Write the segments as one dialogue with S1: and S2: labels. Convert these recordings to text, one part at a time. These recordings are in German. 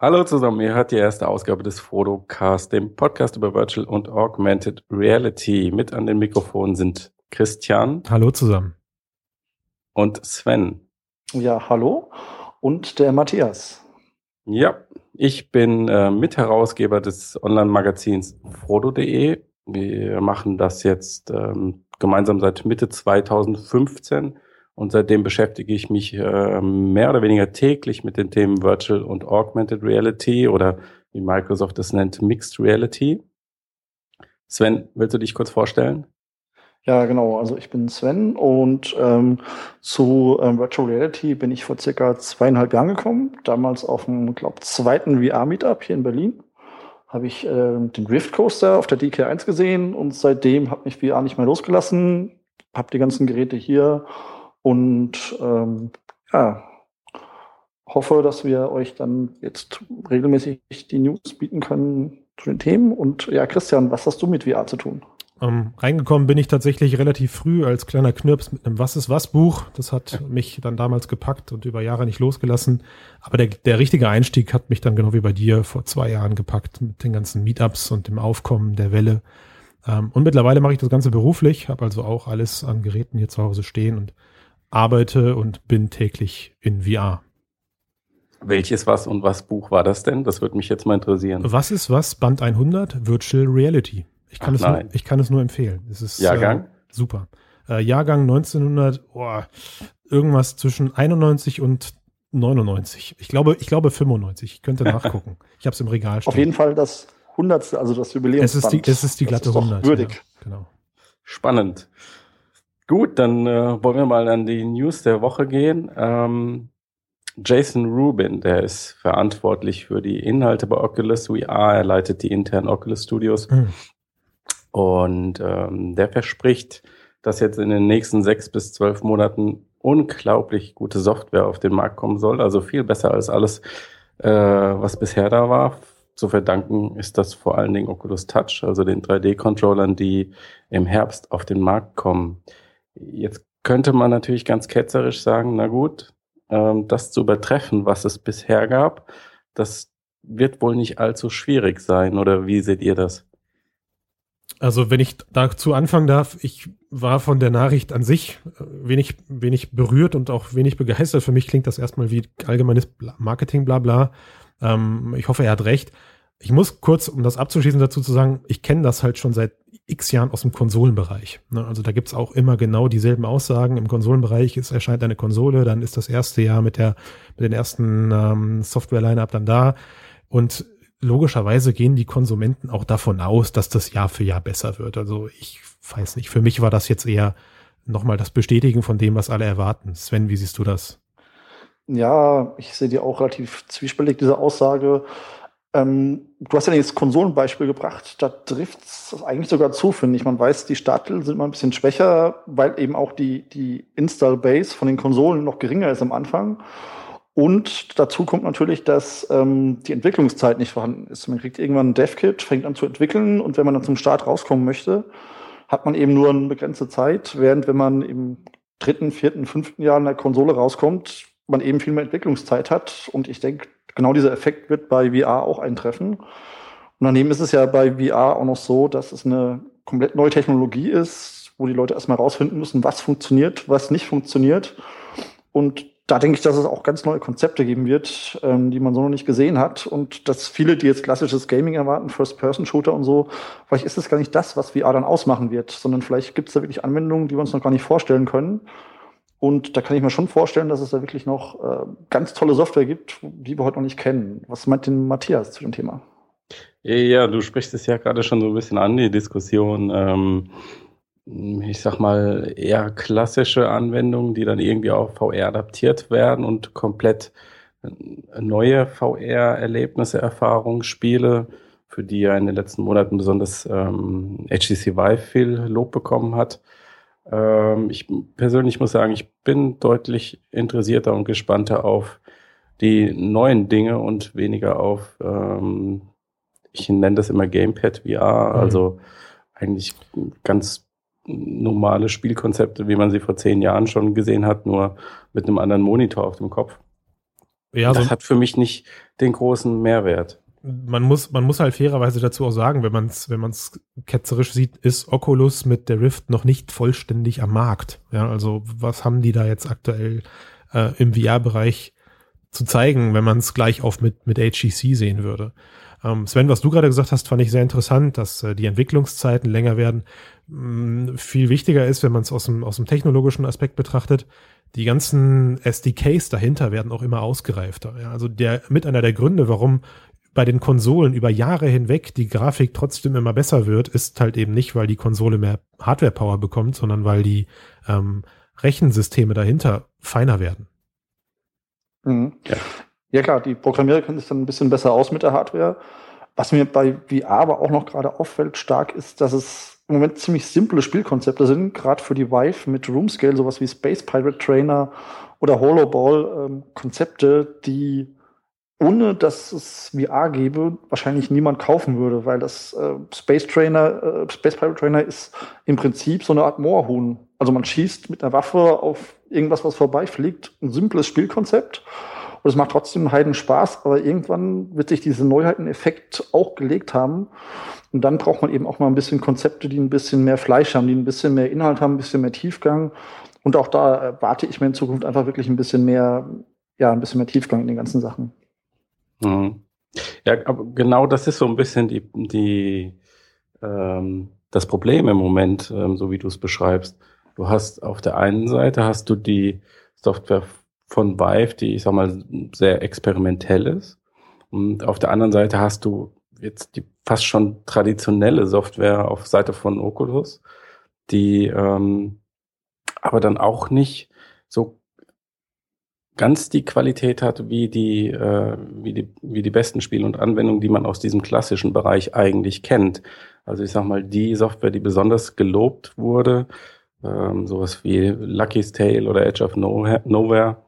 S1: Hallo zusammen, ihr hört die erste Ausgabe des Frodocast, dem Podcast über Virtual und Augmented Reality. Mit an den Mikrofonen sind Christian.
S2: Hallo zusammen.
S1: Und Sven.
S3: Ja, hallo. Und der Matthias.
S1: Ja, ich bin äh, Mitherausgeber des Online-Magazins frodo.de. Wir machen das jetzt ähm, gemeinsam seit Mitte 2015 und seitdem beschäftige ich mich äh, mehr oder weniger täglich mit den Themen Virtual und Augmented Reality oder wie Microsoft es nennt, Mixed Reality. Sven, willst du dich kurz vorstellen?
S3: Ja, genau. Also ich bin Sven und ähm, zu ähm, Virtual Reality bin ich vor circa zweieinhalb Jahren gekommen. Damals auf dem, glaube zweiten VR-Meetup hier in Berlin habe ich äh, den Rift Coaster auf der DK1 gesehen und seitdem hat mich VR nicht mehr losgelassen. Habe die ganzen Geräte hier und ähm, ja, hoffe, dass wir euch dann jetzt regelmäßig die News bieten können zu den Themen. Und ja, Christian, was hast du mit VR zu tun?
S2: Ähm, reingekommen bin ich tatsächlich relativ früh als kleiner Knirps mit einem Was ist was Buch. Das hat mich dann damals gepackt und über Jahre nicht losgelassen. Aber der, der richtige Einstieg hat mich dann genau wie bei dir vor zwei Jahren gepackt mit den ganzen Meetups und dem Aufkommen der Welle. Ähm, und mittlerweile mache ich das Ganze beruflich, habe also auch alles an Geräten hier zu Hause stehen und arbeite und bin täglich in VR.
S1: Welches Was und Was Buch war das denn? Das würde mich jetzt mal interessieren.
S2: Was ist was? Band 100 Virtual Reality. Ich kann, Ach, es, nur, ich kann es nur empfehlen. Es ist
S1: Jahrgang?
S2: Äh, super. Äh, Jahrgang 1900, oh, irgendwas zwischen 91 und 99. Ich glaube, ich glaube 95. Ich könnte nachgucken. ich habe es im Regal
S3: stehen. Auf jeden Fall das 100. also das Jubiläum.
S2: Es ist die, es ist die glatte 100.
S3: Würdig. Ja,
S2: genau.
S1: Spannend. Gut, dann äh, wollen wir mal an die News der Woche gehen. Ähm, Jason Rubin, der ist verantwortlich für die Inhalte bei Oculus VR. Er leitet die internen Oculus Studios. Mhm. Und ähm, der verspricht, dass jetzt in den nächsten sechs bis zwölf Monaten unglaublich gute Software auf den Markt kommen soll. Also viel besser als alles, äh, was bisher da war. Zu verdanken ist das vor allen Dingen Oculus Touch, also den 3D-Controllern, die im Herbst auf den Markt kommen. Jetzt könnte man natürlich ganz ketzerisch sagen, na gut, ähm, das zu übertreffen, was es bisher gab, das wird wohl nicht allzu schwierig sein, oder wie seht ihr das?
S2: Also wenn ich dazu anfangen darf, ich war von der Nachricht an sich äh, wenig, wenig berührt und auch wenig begeistert. Für mich klingt das erstmal wie allgemeines Marketing, bla bla. Ähm, ich hoffe, er hat recht. Ich muss kurz, um das abzuschließen, dazu zu sagen, ich kenne das halt schon seit x Jahren aus dem Konsolenbereich. Ne? Also da gibt's auch immer genau dieselben Aussagen. Im Konsolenbereich ist, erscheint eine Konsole, dann ist das erste Jahr mit der mit den ersten ähm, Software-Line-Up dann da. Und logischerweise gehen die Konsumenten auch davon aus, dass das Jahr für Jahr besser wird. Also ich weiß nicht, für mich war das jetzt eher nochmal das Bestätigen von dem, was alle erwarten. Sven, wie siehst du das?
S3: Ja, ich sehe dir auch relativ zwiespältig diese Aussage. Ähm, du hast ja das Konsolenbeispiel gebracht, da trifft es eigentlich sogar zu, finde ich. Man weiß, die Starttitel sind mal ein bisschen schwächer, weil eben auch die, die Install-Base von den Konsolen noch geringer ist am Anfang. Und dazu kommt natürlich, dass ähm, die Entwicklungszeit nicht vorhanden ist. Man kriegt irgendwann ein Dev-Kit, fängt an zu entwickeln und wenn man dann zum Start rauskommen möchte, hat man eben nur eine begrenzte Zeit, während wenn man im dritten, vierten, fünften Jahr in der Konsole rauskommt, man eben viel mehr Entwicklungszeit hat. Und ich denke, genau dieser Effekt wird bei VR auch eintreffen. Und daneben ist es ja bei VR auch noch so, dass es eine komplett neue Technologie ist, wo die Leute erstmal rausfinden müssen, was funktioniert, was nicht funktioniert. Und da denke ich, dass es auch ganz neue Konzepte geben wird, ähm, die man so noch nicht gesehen hat. Und dass viele, die jetzt klassisches Gaming erwarten, First-Person-Shooter und so, vielleicht ist es gar nicht das, was VR dann ausmachen wird, sondern vielleicht gibt es da wirklich Anwendungen, die wir uns noch gar nicht vorstellen können. Und da kann ich mir schon vorstellen, dass es da wirklich noch äh, ganz tolle Software gibt, die wir heute noch nicht kennen. Was meint denn Matthias zu dem Thema?
S1: Ja, du sprichst es ja gerade schon so ein bisschen an, die Diskussion. Ähm, ich sag mal, eher klassische Anwendungen, die dann irgendwie auf VR adaptiert werden und komplett neue VR-Erlebnisse, Erfahrungen, Spiele, für die ja in den letzten Monaten besonders ähm, HTC Vive viel Lob bekommen hat. Ähm, ich persönlich muss sagen, ich bin deutlich interessierter und gespannter auf die neuen Dinge und weniger auf, ähm, ich nenne das immer Gamepad VR, mhm. also eigentlich ganz normale Spielkonzepte, wie man sie vor zehn Jahren schon gesehen hat, nur mit einem anderen Monitor auf dem Kopf. ja, das so hat für mich nicht den großen Mehrwert.
S2: Man muss, man muss halt fairerweise dazu auch sagen, wenn man es wenn man's ketzerisch sieht, ist Oculus mit der Rift noch nicht vollständig am Markt. Ja, also was haben die da jetzt aktuell äh, im VR-Bereich zu zeigen, wenn man es gleich auf mit, mit HGC sehen würde? Ähm, Sven, was du gerade gesagt hast, fand ich sehr interessant, dass äh, die Entwicklungszeiten länger werden. Mh, mm, viel wichtiger ist, wenn man es aus dem, aus dem technologischen Aspekt betrachtet, die ganzen SDKs dahinter werden auch immer ausgereifter. Ja, also der mit einer der Gründe, warum bei den Konsolen über Jahre hinweg die Grafik trotzdem immer besser wird, ist halt eben nicht, weil die Konsole mehr Hardware-Power bekommt, sondern weil die ähm, Rechensysteme dahinter feiner werden.
S3: Mhm. Ja. ja klar, die Programmierer kennen sich dann ein bisschen besser aus mit der Hardware. Was mir bei VR aber auch noch gerade auffällt stark ist, dass es im Moment ziemlich simple Spielkonzepte sind, gerade für die Vive mit Roomscale, sowas wie Space Pirate Trainer oder Holoball, ähm, Konzepte, die ohne dass es VR gäbe, wahrscheinlich niemand kaufen würde, weil das äh, Space Trainer, äh, Space Pirate Trainer ist im Prinzip so eine Art Moorhuhn. Also man schießt mit einer Waffe auf irgendwas, was vorbeifliegt. Ein simples Spielkonzept. Und es macht trotzdem einen Heiden Spaß, aber irgendwann wird sich dieser Neuheiteneffekt auch gelegt haben. Und dann braucht man eben auch mal ein bisschen Konzepte, die ein bisschen mehr Fleisch haben, die ein bisschen mehr Inhalt haben, ein bisschen mehr Tiefgang. Und auch da erwarte ich mir in Zukunft einfach wirklich ein bisschen mehr, ja, ein bisschen mehr Tiefgang in den ganzen Sachen.
S1: Mhm. Ja, aber genau das ist so ein bisschen die, die, ähm, das Problem im Moment, ähm, so wie du es beschreibst. Du hast auf der einen Seite hast du die Software von Vive, die ich sag mal sehr experimentell ist. Und auf der anderen Seite hast du jetzt die fast schon traditionelle Software auf Seite von Oculus, die ähm, aber dann auch nicht so ganz die Qualität hat wie die, äh, wie die, wie die besten Spiele und Anwendungen, die man aus diesem klassischen Bereich eigentlich kennt. Also ich sag mal, die Software, die besonders gelobt wurde, ähm, sowas wie Lucky's Tale oder Edge of Nowhere,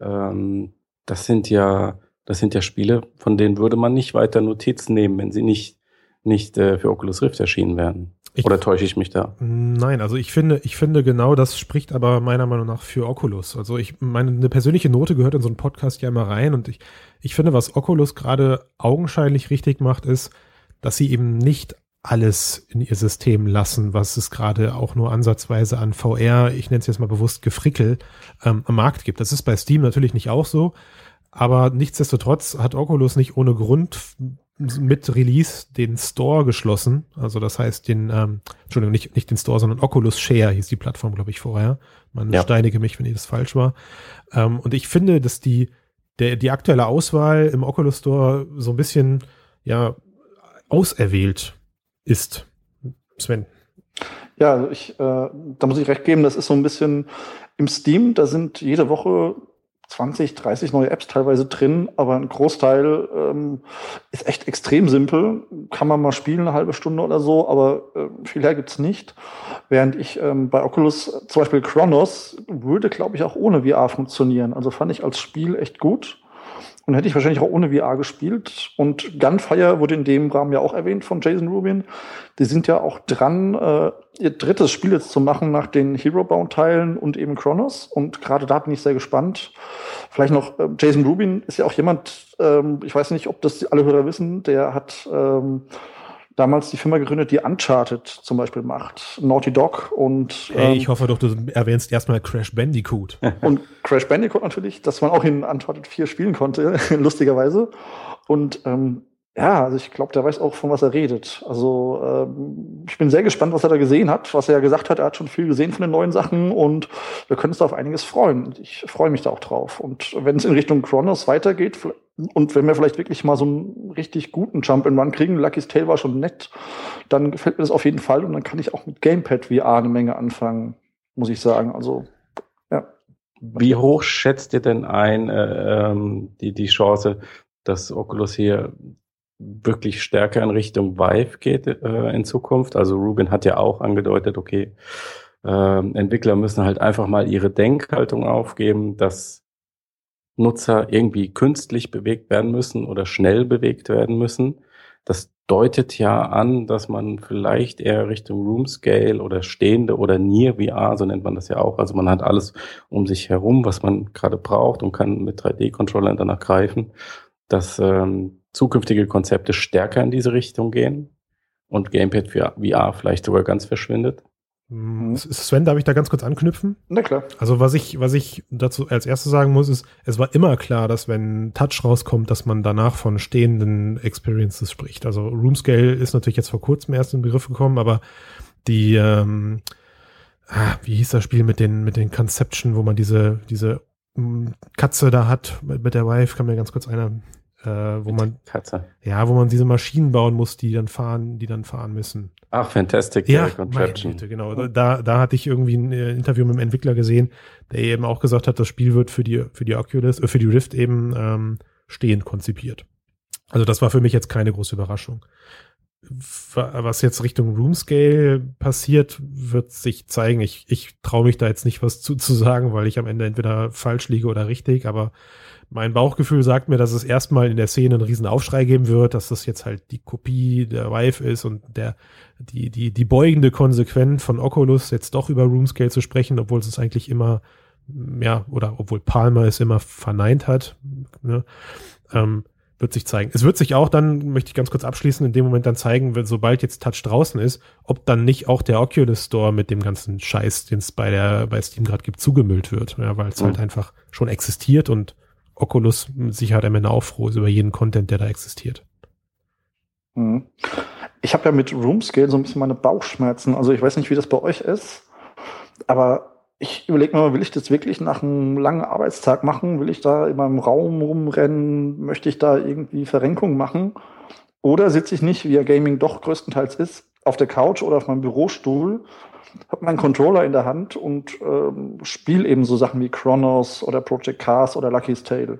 S1: ähm, das sind ja, das sind ja Spiele, von denen würde man nicht weiter Notiz nehmen, wenn sie nicht, nicht äh, für Oculus Rift erschienen werden. Ich, Oder täusche ich mich da?
S2: Nein, also ich finde, ich finde genau das spricht aber meiner Meinung nach für Oculus. Also ich meine, eine persönliche Note gehört in so einen Podcast ja immer rein und ich, ich finde, was Oculus gerade augenscheinlich richtig macht, ist, dass sie eben nicht alles in ihr System lassen, was es gerade auch nur ansatzweise an VR, ich nenne es jetzt mal bewusst Gefrickel, ähm, am Markt gibt. Das ist bei Steam natürlich nicht auch so, aber nichtsdestotrotz hat Oculus nicht ohne Grund mit Release den Store geschlossen. Also das heißt den, ähm, Entschuldigung, nicht, nicht den Store, sondern Oculus Share hieß die Plattform, glaube ich, vorher. Man ja. steinige mich, wenn ich das falsch war. Ähm, und ich finde, dass die, der, die aktuelle Auswahl im Oculus Store so ein bisschen, ja, auserwählt ist. Sven.
S3: Ja, also ich, äh, da muss ich recht geben, das ist so ein bisschen im Steam, da sind jede Woche 20, 30 neue Apps teilweise drin, aber ein Großteil ähm, ist echt extrem simpel. Kann man mal spielen, eine halbe Stunde oder so, aber äh, viel her gibt's nicht. Während ich ähm, bei Oculus zum Beispiel Chronos würde, glaube ich, auch ohne VR funktionieren. Also fand ich als Spiel echt gut. Und hätte ich wahrscheinlich auch ohne VR gespielt. Und Gunfire wurde in dem Rahmen ja auch erwähnt von Jason Rubin. Die sind ja auch dran, äh, ihr drittes Spiel jetzt zu machen nach den Hero-Bound-Teilen und eben Chronos. Und gerade da bin ich sehr gespannt. Vielleicht noch, äh, Jason Rubin ist ja auch jemand, ähm, ich weiß nicht, ob das alle Hörer wissen, der hat ähm, damals die Firma gegründet, die Uncharted zum Beispiel macht, Naughty Dog und.
S2: Ähm, hey, ich hoffe doch, du erwähnst erstmal Crash Bandicoot.
S3: und Crash Bandicoot natürlich, dass man auch in Uncharted 4 spielen konnte, lustigerweise. Und ähm, ja, also ich glaube, der weiß auch, von was er redet. Also ähm, ich bin sehr gespannt, was er da gesehen hat, was er ja gesagt hat. Er hat schon viel gesehen von den neuen Sachen und wir können uns da auf einiges freuen. Ich freue mich da auch drauf. Und wenn es in Richtung Chronos weitergeht und wenn wir vielleicht wirklich mal so einen richtig guten Jump in Run kriegen, Lucky's Tale war schon nett, dann gefällt mir das auf jeden Fall und dann kann ich auch mit Gamepad VR eine Menge anfangen, muss ich sagen. Also ja.
S1: Wie hoch schätzt ihr denn ein äh, ähm, die, die Chance, dass Oculus hier wirklich stärker in Richtung Vive geht äh, in Zukunft. Also Ruben hat ja auch angedeutet, okay, äh, Entwickler müssen halt einfach mal ihre Denkhaltung aufgeben, dass Nutzer irgendwie künstlich bewegt werden müssen oder schnell bewegt werden müssen. Das deutet ja an, dass man vielleicht eher Richtung Room Scale oder stehende oder Near VR, so nennt man das ja auch. Also man hat alles um sich herum, was man gerade braucht und kann mit 3D-Controllern danach greifen, dass ähm, zukünftige Konzepte stärker in diese Richtung gehen und Gamepad für VR vielleicht sogar ganz verschwindet.
S2: Mhm. Sven, darf ich da ganz kurz anknüpfen?
S3: Na klar.
S2: Also was ich, was ich dazu als erstes sagen muss, ist, es war immer klar, dass wenn Touch rauskommt, dass man danach von stehenden Experiences spricht. Also Roomscale ist natürlich jetzt vor kurzem erst in Begriff gekommen, aber die, ähm, ah, wie hieß das Spiel mit den, mit den Conception, wo man diese, diese mm, Katze da hat mit, mit der Wife, kann mir ganz kurz einer äh, wo man
S1: Katze.
S2: ja, wo man diese Maschinen bauen muss, die dann fahren, die dann fahren müssen.
S1: Ach, Fantastic
S2: ja, Contraption. Güte, genau. Da, da hatte ich irgendwie ein äh, Interview mit dem Entwickler gesehen, der eben auch gesagt hat, das Spiel wird für die für die Oculus, äh, für die Rift eben ähm, stehend konzipiert. Also das war für mich jetzt keine große Überraschung. Was jetzt Richtung Roomscale passiert, wird sich zeigen. Ich, ich traue mich da jetzt nicht was zu, zu sagen, weil ich am Ende entweder falsch liege oder richtig, aber mein Bauchgefühl sagt mir, dass es erstmal in der Szene einen riesen Aufschrei geben wird, dass das jetzt halt die Kopie der Vive ist und der, die, die, die beugende Konsequenz von Oculus jetzt doch über Roomscale zu sprechen, obwohl es eigentlich immer, ja, oder obwohl Palmer es immer verneint hat, ne, ähm, wird sich zeigen. Es wird sich auch dann, möchte ich ganz kurz abschließen, in dem Moment dann zeigen, wenn, sobald jetzt Touch draußen ist, ob dann nicht auch der Oculus Store mit dem ganzen Scheiß, den es bei der, bei Steam gerade gibt, zugemüllt wird, ja, weil es mhm. halt einfach schon existiert und Oculus Sicherheit am Ende auch froh ist über jeden Content, der da existiert.
S3: Mhm. Ich habe ja mit Roomscale so ein bisschen meine Bauchschmerzen. Also ich weiß nicht, wie das bei euch ist, aber ich überlege mir mal, will ich das wirklich nach einem langen Arbeitstag machen? Will ich da in meinem Raum rumrennen? Möchte ich da irgendwie Verrenkung machen? Oder sitze ich nicht, wie ja Gaming doch größtenteils ist, auf der Couch oder auf meinem Bürostuhl habe meinen Controller in der Hand und ähm, spiele eben so Sachen wie Chronos oder Project Cars oder Lucky's Tale.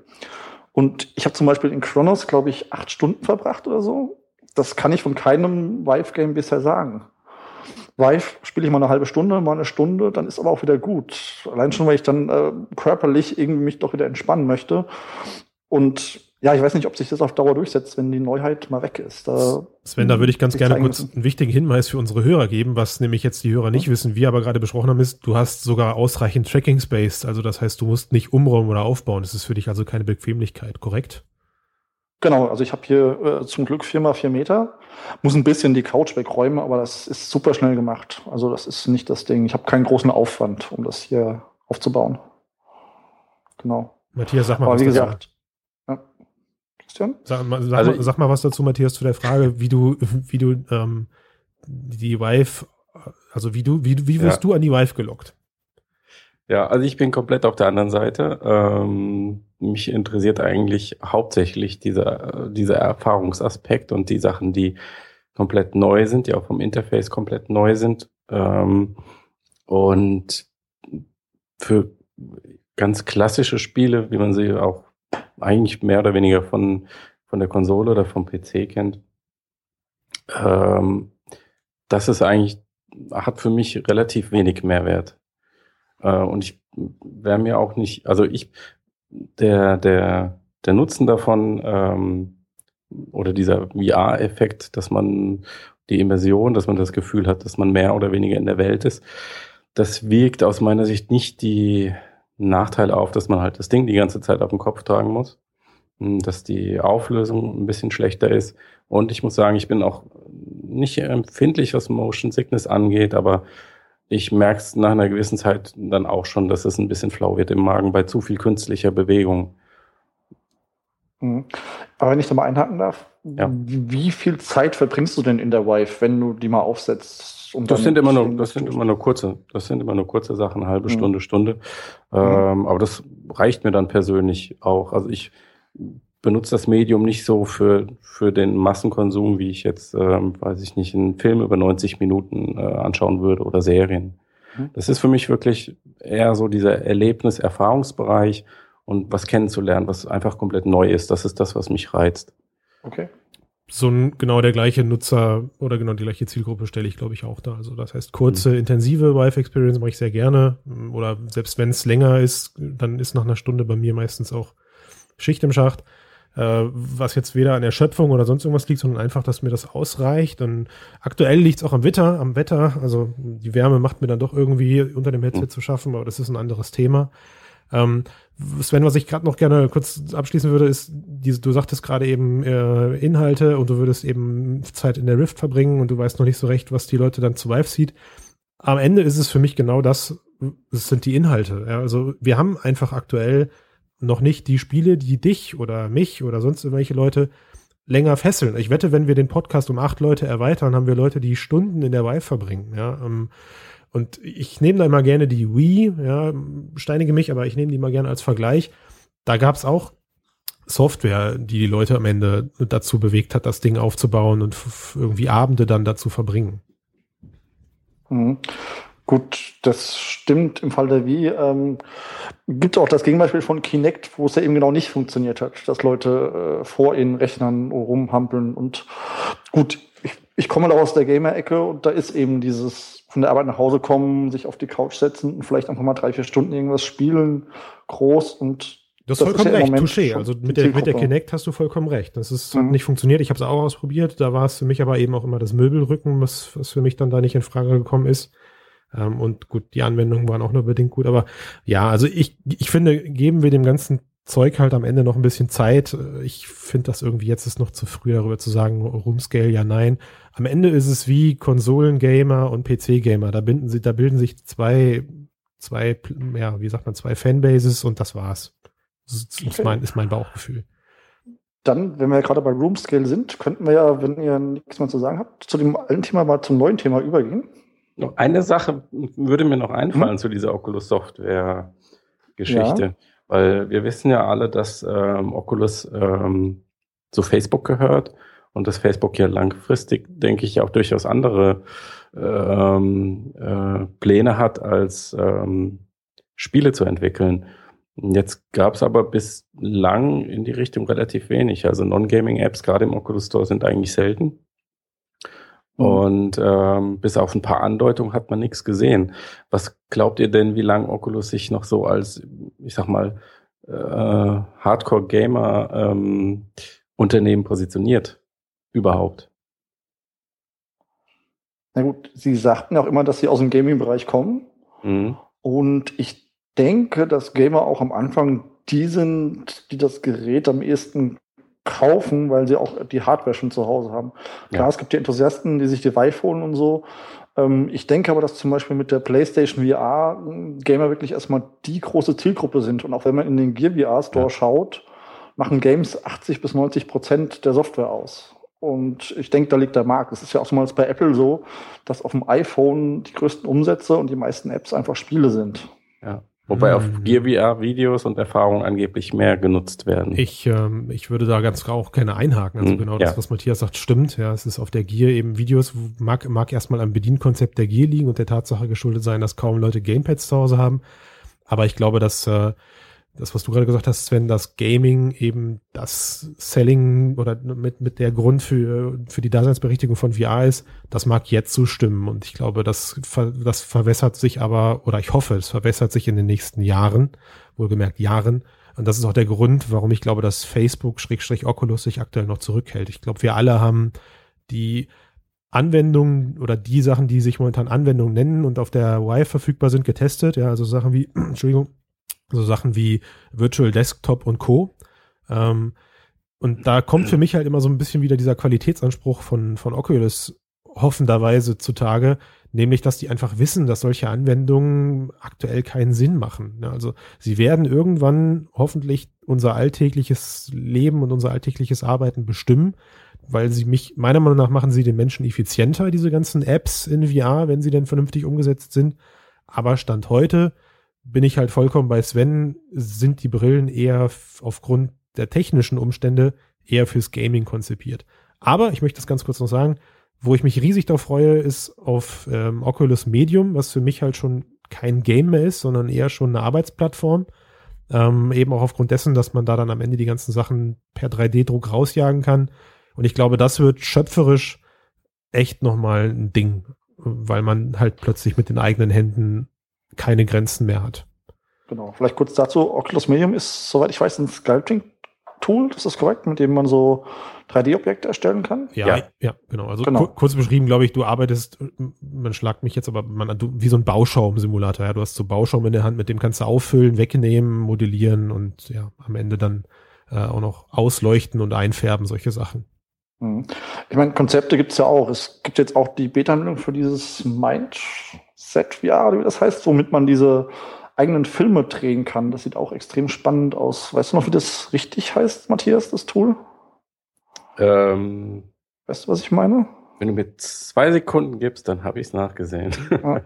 S3: Und ich habe zum Beispiel in Chronos, glaube ich, acht Stunden verbracht oder so. Das kann ich von keinem Vive-Game bisher sagen. Vive spiele ich mal eine halbe Stunde, mal eine Stunde, dann ist aber auch wieder gut. Allein schon, weil ich dann äh, körperlich irgendwie mich doch wieder entspannen möchte. Und ja, ich weiß nicht, ob sich das auf Dauer durchsetzt, wenn die Neuheit mal weg ist. Da
S2: Sven, da würde ich ganz gerne kurz einen wichtigen Hinweis für unsere Hörer geben, was nämlich jetzt die Hörer nicht wissen, wir aber gerade besprochen haben, ist, du hast sogar ausreichend Tracking Space. Also das heißt, du musst nicht umräumen oder aufbauen. Das ist für dich also keine Bequemlichkeit, korrekt?
S3: Genau, also ich habe hier äh, zum Glück vier mal vier Meter, muss ein bisschen die Couch wegräumen, aber das ist super schnell gemacht. Also das ist nicht das Ding. Ich habe keinen großen Aufwand, um das hier aufzubauen. Genau.
S2: Matthias, sag mal,
S3: aber was wie gesagt,
S2: Christian? Sag, sag, also, mal, sag mal was dazu, Matthias, zu der Frage, wie du, wie du ähm, die Vive, also wie du, wie, wie wirst ja. du an die Vive gelockt?
S1: Ja, also ich bin komplett auf der anderen Seite. Ähm, mich interessiert eigentlich hauptsächlich dieser, dieser Erfahrungsaspekt und die Sachen, die komplett neu sind, die auch vom Interface komplett neu sind. Ähm, und für ganz klassische Spiele, wie man sie auch eigentlich mehr oder weniger von, von der Konsole oder vom PC kennt. Ähm, das ist eigentlich, hat für mich relativ wenig Mehrwert. Äh, und ich wäre mir auch nicht, also ich, der, der, der Nutzen davon ähm, oder dieser VR-Effekt, dass man die Immersion, dass man das Gefühl hat, dass man mehr oder weniger in der Welt ist, das wirkt aus meiner Sicht nicht die, Nachteil auf, dass man halt das Ding die ganze Zeit auf dem Kopf tragen muss, hm, dass die Auflösung ein bisschen schlechter ist. Und ich muss sagen, ich bin auch nicht empfindlich, was Motion Sickness angeht, aber ich merke es nach einer gewissen Zeit dann auch schon, dass es ein bisschen flau wird im Magen bei zu viel künstlicher Bewegung.
S3: Mhm. Aber wenn ich da mal einhaken darf, ja. wie viel Zeit verbringst du denn in der Wife, wenn du die mal aufsetzt?
S1: Um das sind immer nur, das sind immer nur kurze, das sind immer nur kurze Sachen, halbe mhm. Stunde, Stunde. Mhm. Ähm, aber das reicht mir dann persönlich auch. Also ich benutze das Medium nicht so für, für den Massenkonsum, wie ich jetzt, ähm, weiß ich nicht, einen Film über 90 Minuten äh, anschauen würde oder Serien. Mhm. Das ist für mich wirklich eher so dieser Erlebnis-Erfahrungsbereich und was kennenzulernen, was einfach komplett neu ist. Das ist das, was mich reizt.
S3: Okay
S2: so ein, genau der gleiche Nutzer oder genau die gleiche Zielgruppe stelle ich, glaube ich, auch da. Also das heißt, kurze, mhm. intensive Vive Experience mache ich sehr gerne. Oder selbst wenn es länger ist, dann ist nach einer Stunde bei mir meistens auch Schicht im Schacht. äh, was jetzt weder an Erschöpfung oder sonst irgendwas liegt, sondern einfach, dass mir das ausreicht. Und aktuell liegt es auch am Wetter, am Wetter. Also die Wärme macht mir dann doch irgendwie unter dem Headset zu schaffen, aber das ist ein anderes Thema. Ähm, Sven, was ich gerade noch gerne kurz abschließen würde, ist, diese, du sagtest gerade eben äh, Inhalte und du würdest eben Zeit in der Rift verbringen und du weißt noch nicht so recht, was die Leute dann zu Vive sieht. Am Ende ist es für mich genau das, es sind die Inhalte. Ja, also wir haben einfach aktuell noch nicht die Spiele, die dich oder mich oder sonst irgendwelche Leute länger fesseln. Ich wette, wenn wir den Podcast um acht Leute erweitern, haben wir Leute, die Stunden in der Vive verbringen. Ja, ähm, und ich nehme da immer gerne die Wii, ja, steinige mich, aber ich nehme die mal gerne als Vergleich. Da gab es auch Software, die die Leute am Ende dazu bewegt hat, das Ding aufzubauen und irgendwie Abende dann dazu verbringen.
S3: Mhm. Gut, das stimmt im Fall der Wii. Ähm, gibt auch das Gegenbeispiel von Kinect, wo es ja eben genau nicht funktioniert hat, dass Leute äh, vor ihren Rechnern rumhampeln. Und gut, ich, ich komme da aus der Gamer-Ecke und da ist eben dieses von der Arbeit nach Hause kommen, sich auf die Couch setzen und vielleicht einfach mal drei, vier Stunden irgendwas spielen, groß und
S2: Du hast vollkommen recht, Touché. Also mit der, mit der Kinect hast du vollkommen recht. Das ist, mhm. hat nicht funktioniert. Ich habe es auch ausprobiert. Da war es für mich aber eben auch immer das Möbelrücken, was, was für mich dann da nicht in Frage gekommen ist. Ähm, und gut, die Anwendungen waren auch nur bedingt gut. Aber ja, also ich, ich finde, geben wir dem ganzen Zeug halt am Ende noch ein bisschen Zeit. Ich finde das irgendwie jetzt ist noch zu früh darüber zu sagen, Rumscale, ja, nein. Am Ende ist es wie Konsolengamer und PC-Gamer. Da binden sie, da bilden sich zwei, zwei, ja, wie sagt man, zwei Fanbases und das war's. Das ist, okay. mein, ist mein Bauchgefühl.
S3: Dann, wenn wir gerade bei Roomscale sind, könnten wir ja, wenn ihr nichts mehr zu sagen habt, zu dem alten Thema mal zum neuen Thema übergehen.
S1: Noch eine Sache würde mir noch einfallen hm. zu dieser Oculus Software Geschichte, ja. Weil wir wissen ja alle, dass ähm, Oculus ähm, zu Facebook gehört und dass Facebook ja langfristig, denke ich, auch durchaus andere ähm, äh, Pläne hat, als ähm, Spiele zu entwickeln. Jetzt gab es aber bislang in die Richtung relativ wenig. Also Non-Gaming-Apps, gerade im Oculus Store, sind eigentlich selten. Mhm. Und ähm, bis auf ein paar Andeutungen hat man nichts gesehen. Was glaubt ihr denn, wie lange Oculus sich noch so als, ich sag mal, äh, Hardcore-Gamer-Unternehmen ähm, positioniert? Überhaupt?
S3: Na gut, Sie sagten auch immer, dass Sie aus dem Gaming-Bereich kommen. Mhm. Und ich denke, dass Gamer auch am Anfang die sind, die das Gerät am ehesten kaufen, weil sie auch die Hardware schon zu Hause haben. Klar, ja. es gibt die Enthusiasten, die sich die Vive holen und so. Ähm, ich denke aber, dass zum Beispiel mit der PlayStation VR Gamer wirklich erstmal die große Zielgruppe sind. Und auch wenn man in den Gear VR Store ja. schaut, machen Games 80 bis 90 Prozent der Software aus. Und ich denke, da liegt der Markt. Es ist ja auch mal bei Apple so, dass auf dem iPhone die größten Umsätze und die meisten Apps einfach Spiele sind.
S1: Ja. Wobei auf mhm. Gear VR Videos und Erfahrungen angeblich mehr genutzt werden.
S2: Ich, ähm, ich würde da ganz auch gerne einhaken. Also mhm, genau das, ja. was Matthias sagt, stimmt. Ja, es ist auf der Gear eben Videos, mag, mag erstmal am Bedienkonzept der Gear liegen und der Tatsache geschuldet sein, dass kaum Leute Gamepads zu Hause haben. Aber ich glaube, dass äh, das, was du gerade gesagt hast, Sven, dass Gaming eben das Selling oder mit, mit der Grund für, für die Daseinsberechtigung von VR ist, das mag jetzt so stimmen. Und ich glaube, das, das verwässert sich aber, oder ich hoffe, es verwässert sich in den nächsten Jahren, wohlgemerkt Jahren. Und das ist auch der Grund, warum ich glaube, dass Facebook, Schrägstrich Oculus sich aktuell noch zurückhält. Ich glaube, wir alle haben die Anwendungen oder die Sachen, die sich momentan Anwendungen nennen und auf der Vive verfügbar sind, getestet. Ja, also Sachen wie, Entschuldigung, so Sachen wie Virtual Desktop und Co. Ähm, und da kommt für mich halt immer so ein bisschen wieder dieser Qualitätsanspruch von, von Oculus hoffenderweise zutage, nämlich, dass die einfach wissen, dass solche Anwendungen aktuell keinen Sinn machen. Also sie werden irgendwann hoffentlich unser alltägliches Leben und unser alltägliches Arbeiten bestimmen, weil sie mich, meiner Meinung nach, machen sie den Menschen effizienter, diese ganzen Apps in VR, wenn sie denn vernünftig umgesetzt sind. Aber Stand heute bin ich halt vollkommen bei Sven, sind die Brillen eher aufgrund der technischen Umstände eher fürs Gaming konzipiert. Aber ich möchte das ganz kurz noch sagen, wo ich mich riesig darauf freue, ist auf ähm, Oculus Medium, was für mich halt schon kein Game mehr ist, sondern eher schon eine Arbeitsplattform. Ähm, eben auch aufgrund dessen, dass man da dann am Ende die ganzen Sachen per 3D-Druck rausjagen kann. Und ich glaube, das wird schöpferisch echt nochmal ein Ding, weil man halt plötzlich mit den eigenen Händen keine Grenzen mehr hat.
S3: Genau, vielleicht kurz dazu. Oculus Medium ist, soweit ich weiß, ein Sculpting Tool, ist das korrekt, mit dem man so 3D-Objekte erstellen kann?
S2: Ja, ja, ja genau. Also genau. kurz beschrieben, glaube ich, du arbeitest, man schlagt mich jetzt, aber man, du, wie so ein Bauschaum-Simulator. Ja, du hast so Bauschaum in der Hand, mit dem kannst du auffüllen, wegnehmen, modellieren und ja, am Ende dann äh, auch noch ausleuchten und einfärben, solche Sachen.
S3: Mhm. Ich meine, Konzepte gibt es ja auch. Es gibt jetzt auch die Beta-Anwendung für dieses Mindset VR, wie das heißt, womit man diese eigenen Filme drehen kann. Das sieht auch extrem spannend aus. Weißt du noch, wie das richtig heißt, Matthias, das Tool?
S1: Ähm,
S3: weißt du, was ich meine?
S1: Wenn du mir zwei Sekunden gibst, dann habe ich es nachgesehen.
S3: Ja.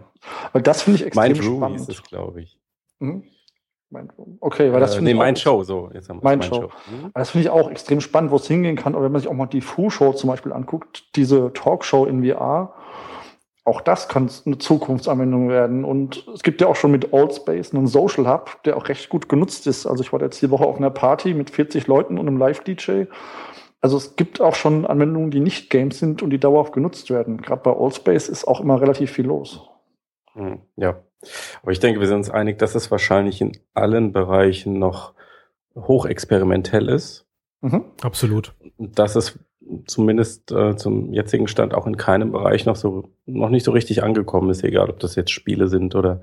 S3: Weil das finde ich extrem
S1: Mind
S3: spannend.
S1: ist es, glaube ich.
S3: Mhm. Okay, weil das
S1: äh,
S3: finde
S1: nee,
S3: ich.
S1: mein Show, so. Jetzt haben
S3: mein Show. Show. Mhm. Das finde ich auch extrem spannend, wo es hingehen kann. Aber wenn man sich auch mal die Fu-Show zum Beispiel anguckt, diese Talkshow in VR, auch das kann eine Zukunftsanwendung werden. Und es gibt ja auch schon mit Allspace einen Social Hub, der auch recht gut genutzt ist. Also ich war jetzt die Woche auf einer Party mit 40 Leuten und einem Live-DJ. Also es gibt auch schon Anwendungen, die nicht Games sind und die dauerhaft genutzt werden. Gerade bei Allspace ist auch immer relativ viel los.
S1: Hm, ja, aber ich denke, wir sind uns einig, dass es wahrscheinlich in allen Bereichen noch hochexperimentell ist.
S2: Mhm. Absolut.
S1: Dass es zumindest äh, zum jetzigen Stand auch in keinem Bereich noch so noch nicht so richtig angekommen ist, egal ob das jetzt Spiele sind oder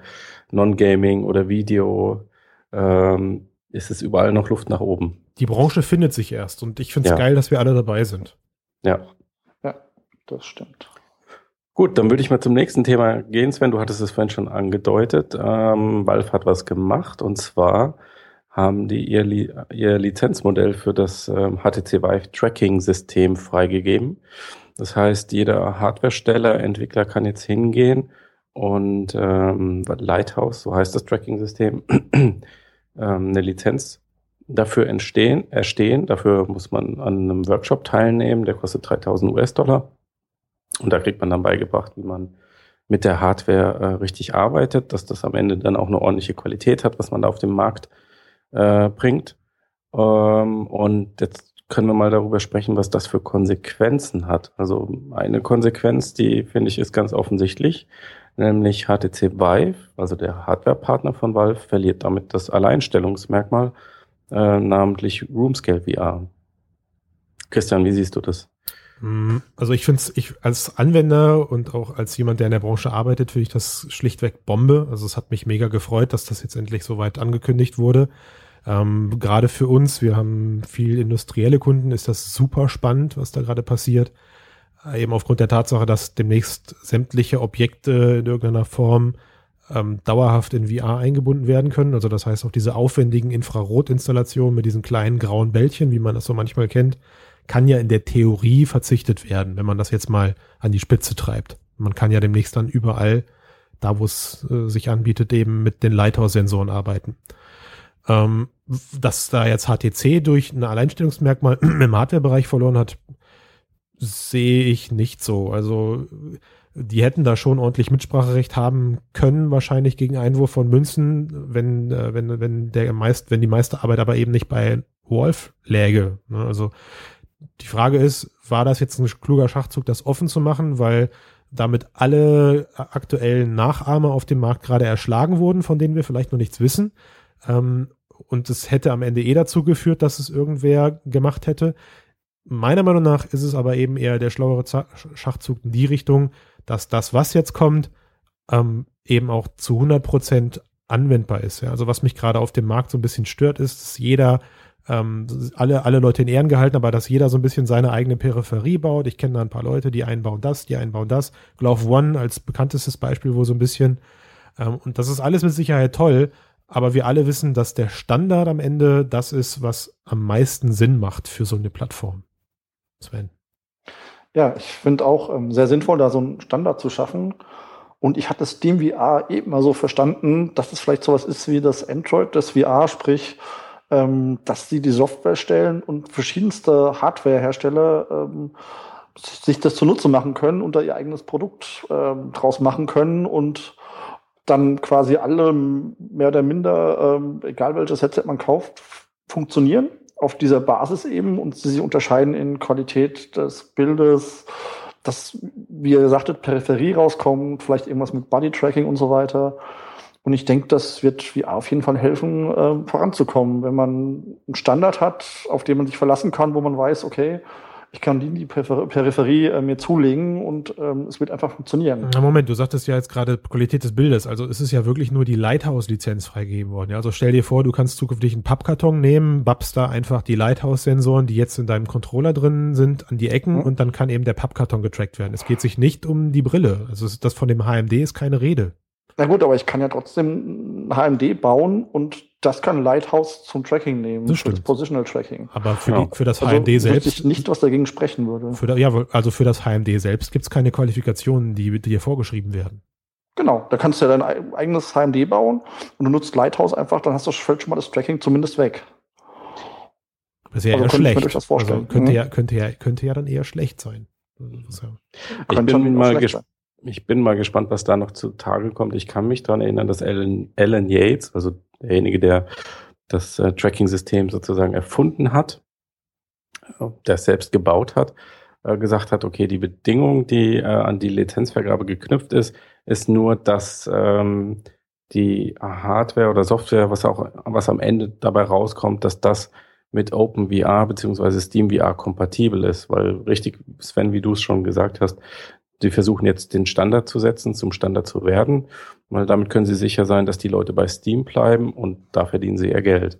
S1: Non-Gaming oder Video, ähm, ist es überall noch Luft nach oben.
S2: Die Branche findet sich erst und ich finde es ja. geil, dass wir alle dabei sind.
S1: Ja.
S3: Ja, das stimmt.
S1: Gut, dann würde ich mal zum nächsten Thema gehen. Sven, du hattest es vorhin schon angedeutet. Ähm, Valve hat was gemacht und zwar haben die ihr, Li ihr Lizenzmodell für das ähm, HTC Vive Tracking System freigegeben. Das heißt, jeder Hardwaresteller, Entwickler kann jetzt hingehen und ähm, Lighthouse, so heißt das Tracking-System, ähm, eine Lizenz dafür entstehen, erstehen. Dafür muss man an einem Workshop teilnehmen, der kostet 3000 US-Dollar. Und da kriegt man dann beigebracht, wie man mit der Hardware äh, richtig arbeitet, dass das am Ende dann auch eine ordentliche Qualität hat, was man da auf dem Markt äh, bringt. Ähm, und jetzt können wir mal darüber sprechen, was das für Konsequenzen hat. Also eine Konsequenz, die finde ich ist ganz offensichtlich, nämlich HTC Vive, also der Hardwarepartner von Valve, verliert damit das Alleinstellungsmerkmal, äh, namentlich Roomscale VR. Christian, wie siehst du das?
S2: Mhm. Also ich finde es, ich als Anwender und auch als jemand, der in der Branche arbeitet, finde ich das schlichtweg Bombe. Also es hat mich mega gefreut, dass das jetzt endlich so weit angekündigt wurde. Ähm, gerade für uns, wir haben viel industrielle Kunden, ist das super spannend, was da gerade passiert. Äh, eben aufgrund der Tatsache, dass demnächst sämtliche Objekte in irgendeiner Form ähm, dauerhaft in VR eingebunden werden können. Also das heißt auch diese aufwendigen Infrarotinstallationen mit diesen kleinen grauen Bällchen, wie man das so manchmal kennt, kann ja in der Theorie verzichtet werden, wenn man das jetzt mal an die Spitze treibt. Man kann ja demnächst dann überall, da wo es äh, sich anbietet, eben mit den Lighthouse-Sensoren arbeiten. Ähm, dass da jetzt HTC durch ein Alleinstellungsmerkmal im Hardware-Bereich verloren hat, sehe ich nicht so. Also die hätten da schon ordentlich Mitspracherecht haben können, wahrscheinlich gegen Einwurf von Münzen, wenn, äh, wenn, wenn der meist, wenn die meiste Arbeit aber eben nicht bei Wolf läge. Ne? Also die Frage ist, war das jetzt ein kluger Schachzug, das offen zu machen, weil damit alle aktuellen Nachahmer auf dem Markt gerade erschlagen wurden, von denen wir vielleicht noch nichts wissen. Ähm, und es hätte am Ende eh dazu geführt, dass es irgendwer gemacht hätte. Meiner Meinung nach ist es aber eben eher der schlauere Schachzug in die Richtung, dass das, was jetzt kommt, ähm, eben auch zu 100 Prozent anwendbar ist. Ja. Also was mich gerade auf dem Markt so ein bisschen stört, ist, dass jeder ähm, alle, alle Leute in Ehren gehalten, aber dass jeder so ein bisschen seine eigene Peripherie baut. Ich kenne da ein paar Leute, die einbauen das, die einbauen das. Glove One als bekanntestes Beispiel, wo so ein bisschen, ähm, und das ist alles mit Sicherheit toll, aber wir alle wissen, dass der Standard am Ende das ist, was am meisten Sinn macht für so eine Plattform. Sven.
S3: Ja, ich finde auch ähm, sehr sinnvoll, da so einen Standard zu schaffen. Und ich hatte Steam VR eben mal so verstanden, dass es vielleicht sowas ist wie das Android des VR, sprich, ähm, dass sie die Software stellen und verschiedenste Hardwarehersteller ähm, sich das zunutze machen können und da ihr eigenes Produkt ähm, draus machen können und dann quasi alle mehr oder minder, ähm, egal welches Headset man kauft, funktionieren auf dieser Basis eben und sie sich unterscheiden in Qualität des Bildes, dass, wie ihr sagtet, Peripherie rauskommt, vielleicht irgendwas mit Body Tracking und so weiter. Und ich denke, das wird VR auf jeden Fall helfen, äh, voranzukommen, wenn man einen Standard hat, auf den man sich verlassen kann, wo man weiß, okay, ich kann die in die Peripherie äh, mir zulegen und ähm, es wird einfach funktionieren.
S2: Na Moment, du sagtest ja jetzt gerade Qualität des Bildes. Also es ist ja wirklich nur die Lighthouse-Lizenz freigegeben worden. Ja? Also stell dir vor, du kannst zukünftig einen Pappkarton nehmen, babst da einfach die Lighthouse-Sensoren, die jetzt in deinem Controller drin sind, an die Ecken mhm. und dann kann eben der Pappkarton getrackt werden. Es geht sich nicht um die Brille. Also das von dem HMD ist keine Rede.
S3: Na gut, aber ich kann ja trotzdem ein HMD bauen und das kann Lighthouse zum Tracking nehmen,
S2: das stimmt.
S3: für das Positional Tracking.
S2: Aber für, ja. die, für das HMD also, selbst.
S3: ich nicht, was dagegen sprechen würde.
S2: Für da, ja, also für das HMD selbst gibt es keine Qualifikationen, die, die dir vorgeschrieben werden.
S3: Genau, da kannst du ja dein eigenes HMD bauen und du nutzt Lighthouse einfach, dann hast du schon mal das Tracking zumindest weg.
S2: Das ist ja also eher schlecht. Ich das vorstellen. Also könnte, mhm. ja, könnte, ja, könnte ja dann eher schlecht sein.
S1: Ja. Ich bin mal gespannt ich bin mal gespannt, was da noch zutage kommt. Ich kann mich daran erinnern, dass Alan, Alan Yates, also derjenige, der das äh, Tracking-System sozusagen erfunden hat, äh, der es selbst gebaut hat, äh, gesagt hat, okay, die Bedingung, die äh, an die Lizenzvergabe geknüpft ist, ist nur, dass ähm, die Hardware oder Software, was auch, was am Ende dabei rauskommt, dass das mit OpenVR beziehungsweise SteamVR kompatibel ist, weil richtig, Sven, wie du es schon gesagt hast, Sie versuchen jetzt den Standard zu setzen, zum Standard zu werden, weil damit können sie sicher sein, dass die Leute bei Steam bleiben und da verdienen sie ihr Geld.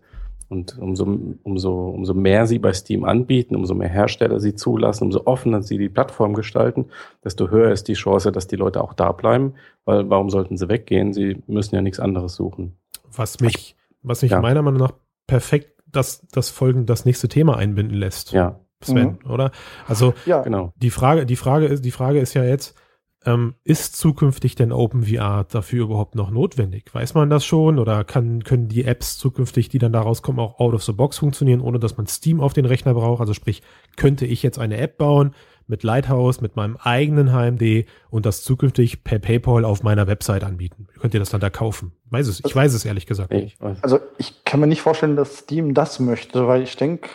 S1: Und umso, umso, umso mehr sie bei Steam anbieten, umso mehr Hersteller sie zulassen, umso offener sie die Plattform gestalten, desto höher ist die Chance, dass die Leute auch da bleiben, weil warum sollten sie weggehen? Sie müssen ja nichts anderes suchen.
S2: Was mich, was mich ja. meiner Meinung nach perfekt das, das Folgen, das nächste Thema einbinden lässt.
S1: Ja.
S2: Sven, mhm. oder? Also
S1: ja, genau.
S2: die Frage, die Frage ist, die Frage ist ja jetzt, ähm, ist zukünftig denn OpenVR dafür überhaupt noch notwendig? Weiß man das schon oder kann, können die Apps zukünftig, die dann daraus kommen, auch out of the box funktionieren, ohne dass man Steam auf den Rechner braucht? Also sprich, könnte ich jetzt eine App bauen mit Lighthouse, mit meinem eigenen HMD und das zukünftig per PayPal auf meiner Website anbieten? Könnt ihr das dann da kaufen? Weiß es, ich weiß es ehrlich gesagt nicht.
S3: Also ich kann mir nicht vorstellen, dass Steam das möchte, weil ich denke,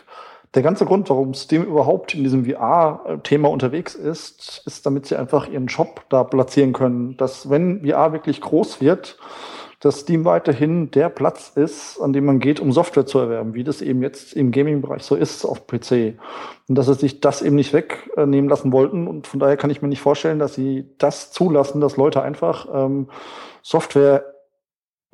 S3: der ganze Grund, warum Steam überhaupt in diesem VR-Thema unterwegs ist, ist, damit sie einfach ihren Shop da platzieren können. Dass, wenn VR wirklich groß wird, dass Steam weiterhin der Platz ist, an dem man geht, um Software zu erwerben, wie das eben jetzt im Gaming-Bereich so ist auf PC. Und dass sie sich das eben nicht wegnehmen lassen wollten. Und von daher kann ich mir nicht vorstellen, dass sie das zulassen, dass Leute einfach ähm, Software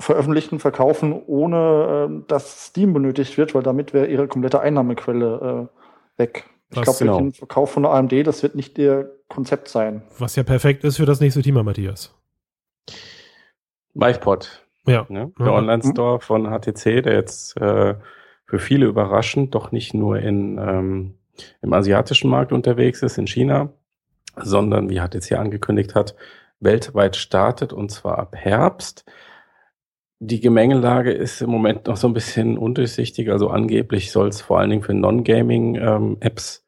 S3: veröffentlichen, verkaufen, ohne äh, dass Steam benötigt wird, weil damit wäre ihre komplette Einnahmequelle äh, weg. Ich glaube, genau. den Verkauf von der AMD, das wird nicht ihr Konzept sein.
S2: Was ja perfekt ist für das nächste Thema, Matthias.
S1: Vivepod.
S2: Ja.
S1: Ne? Der mhm. Online-Store von HTC, der jetzt äh, für viele überraschend doch nicht nur in, ähm, im asiatischen Markt unterwegs ist, in China, sondern, wie HTC angekündigt hat, weltweit startet und zwar ab Herbst die Gemengelage ist im Moment noch so ein bisschen undurchsichtig. Also angeblich soll es vor allen Dingen für Non-Gaming-Apps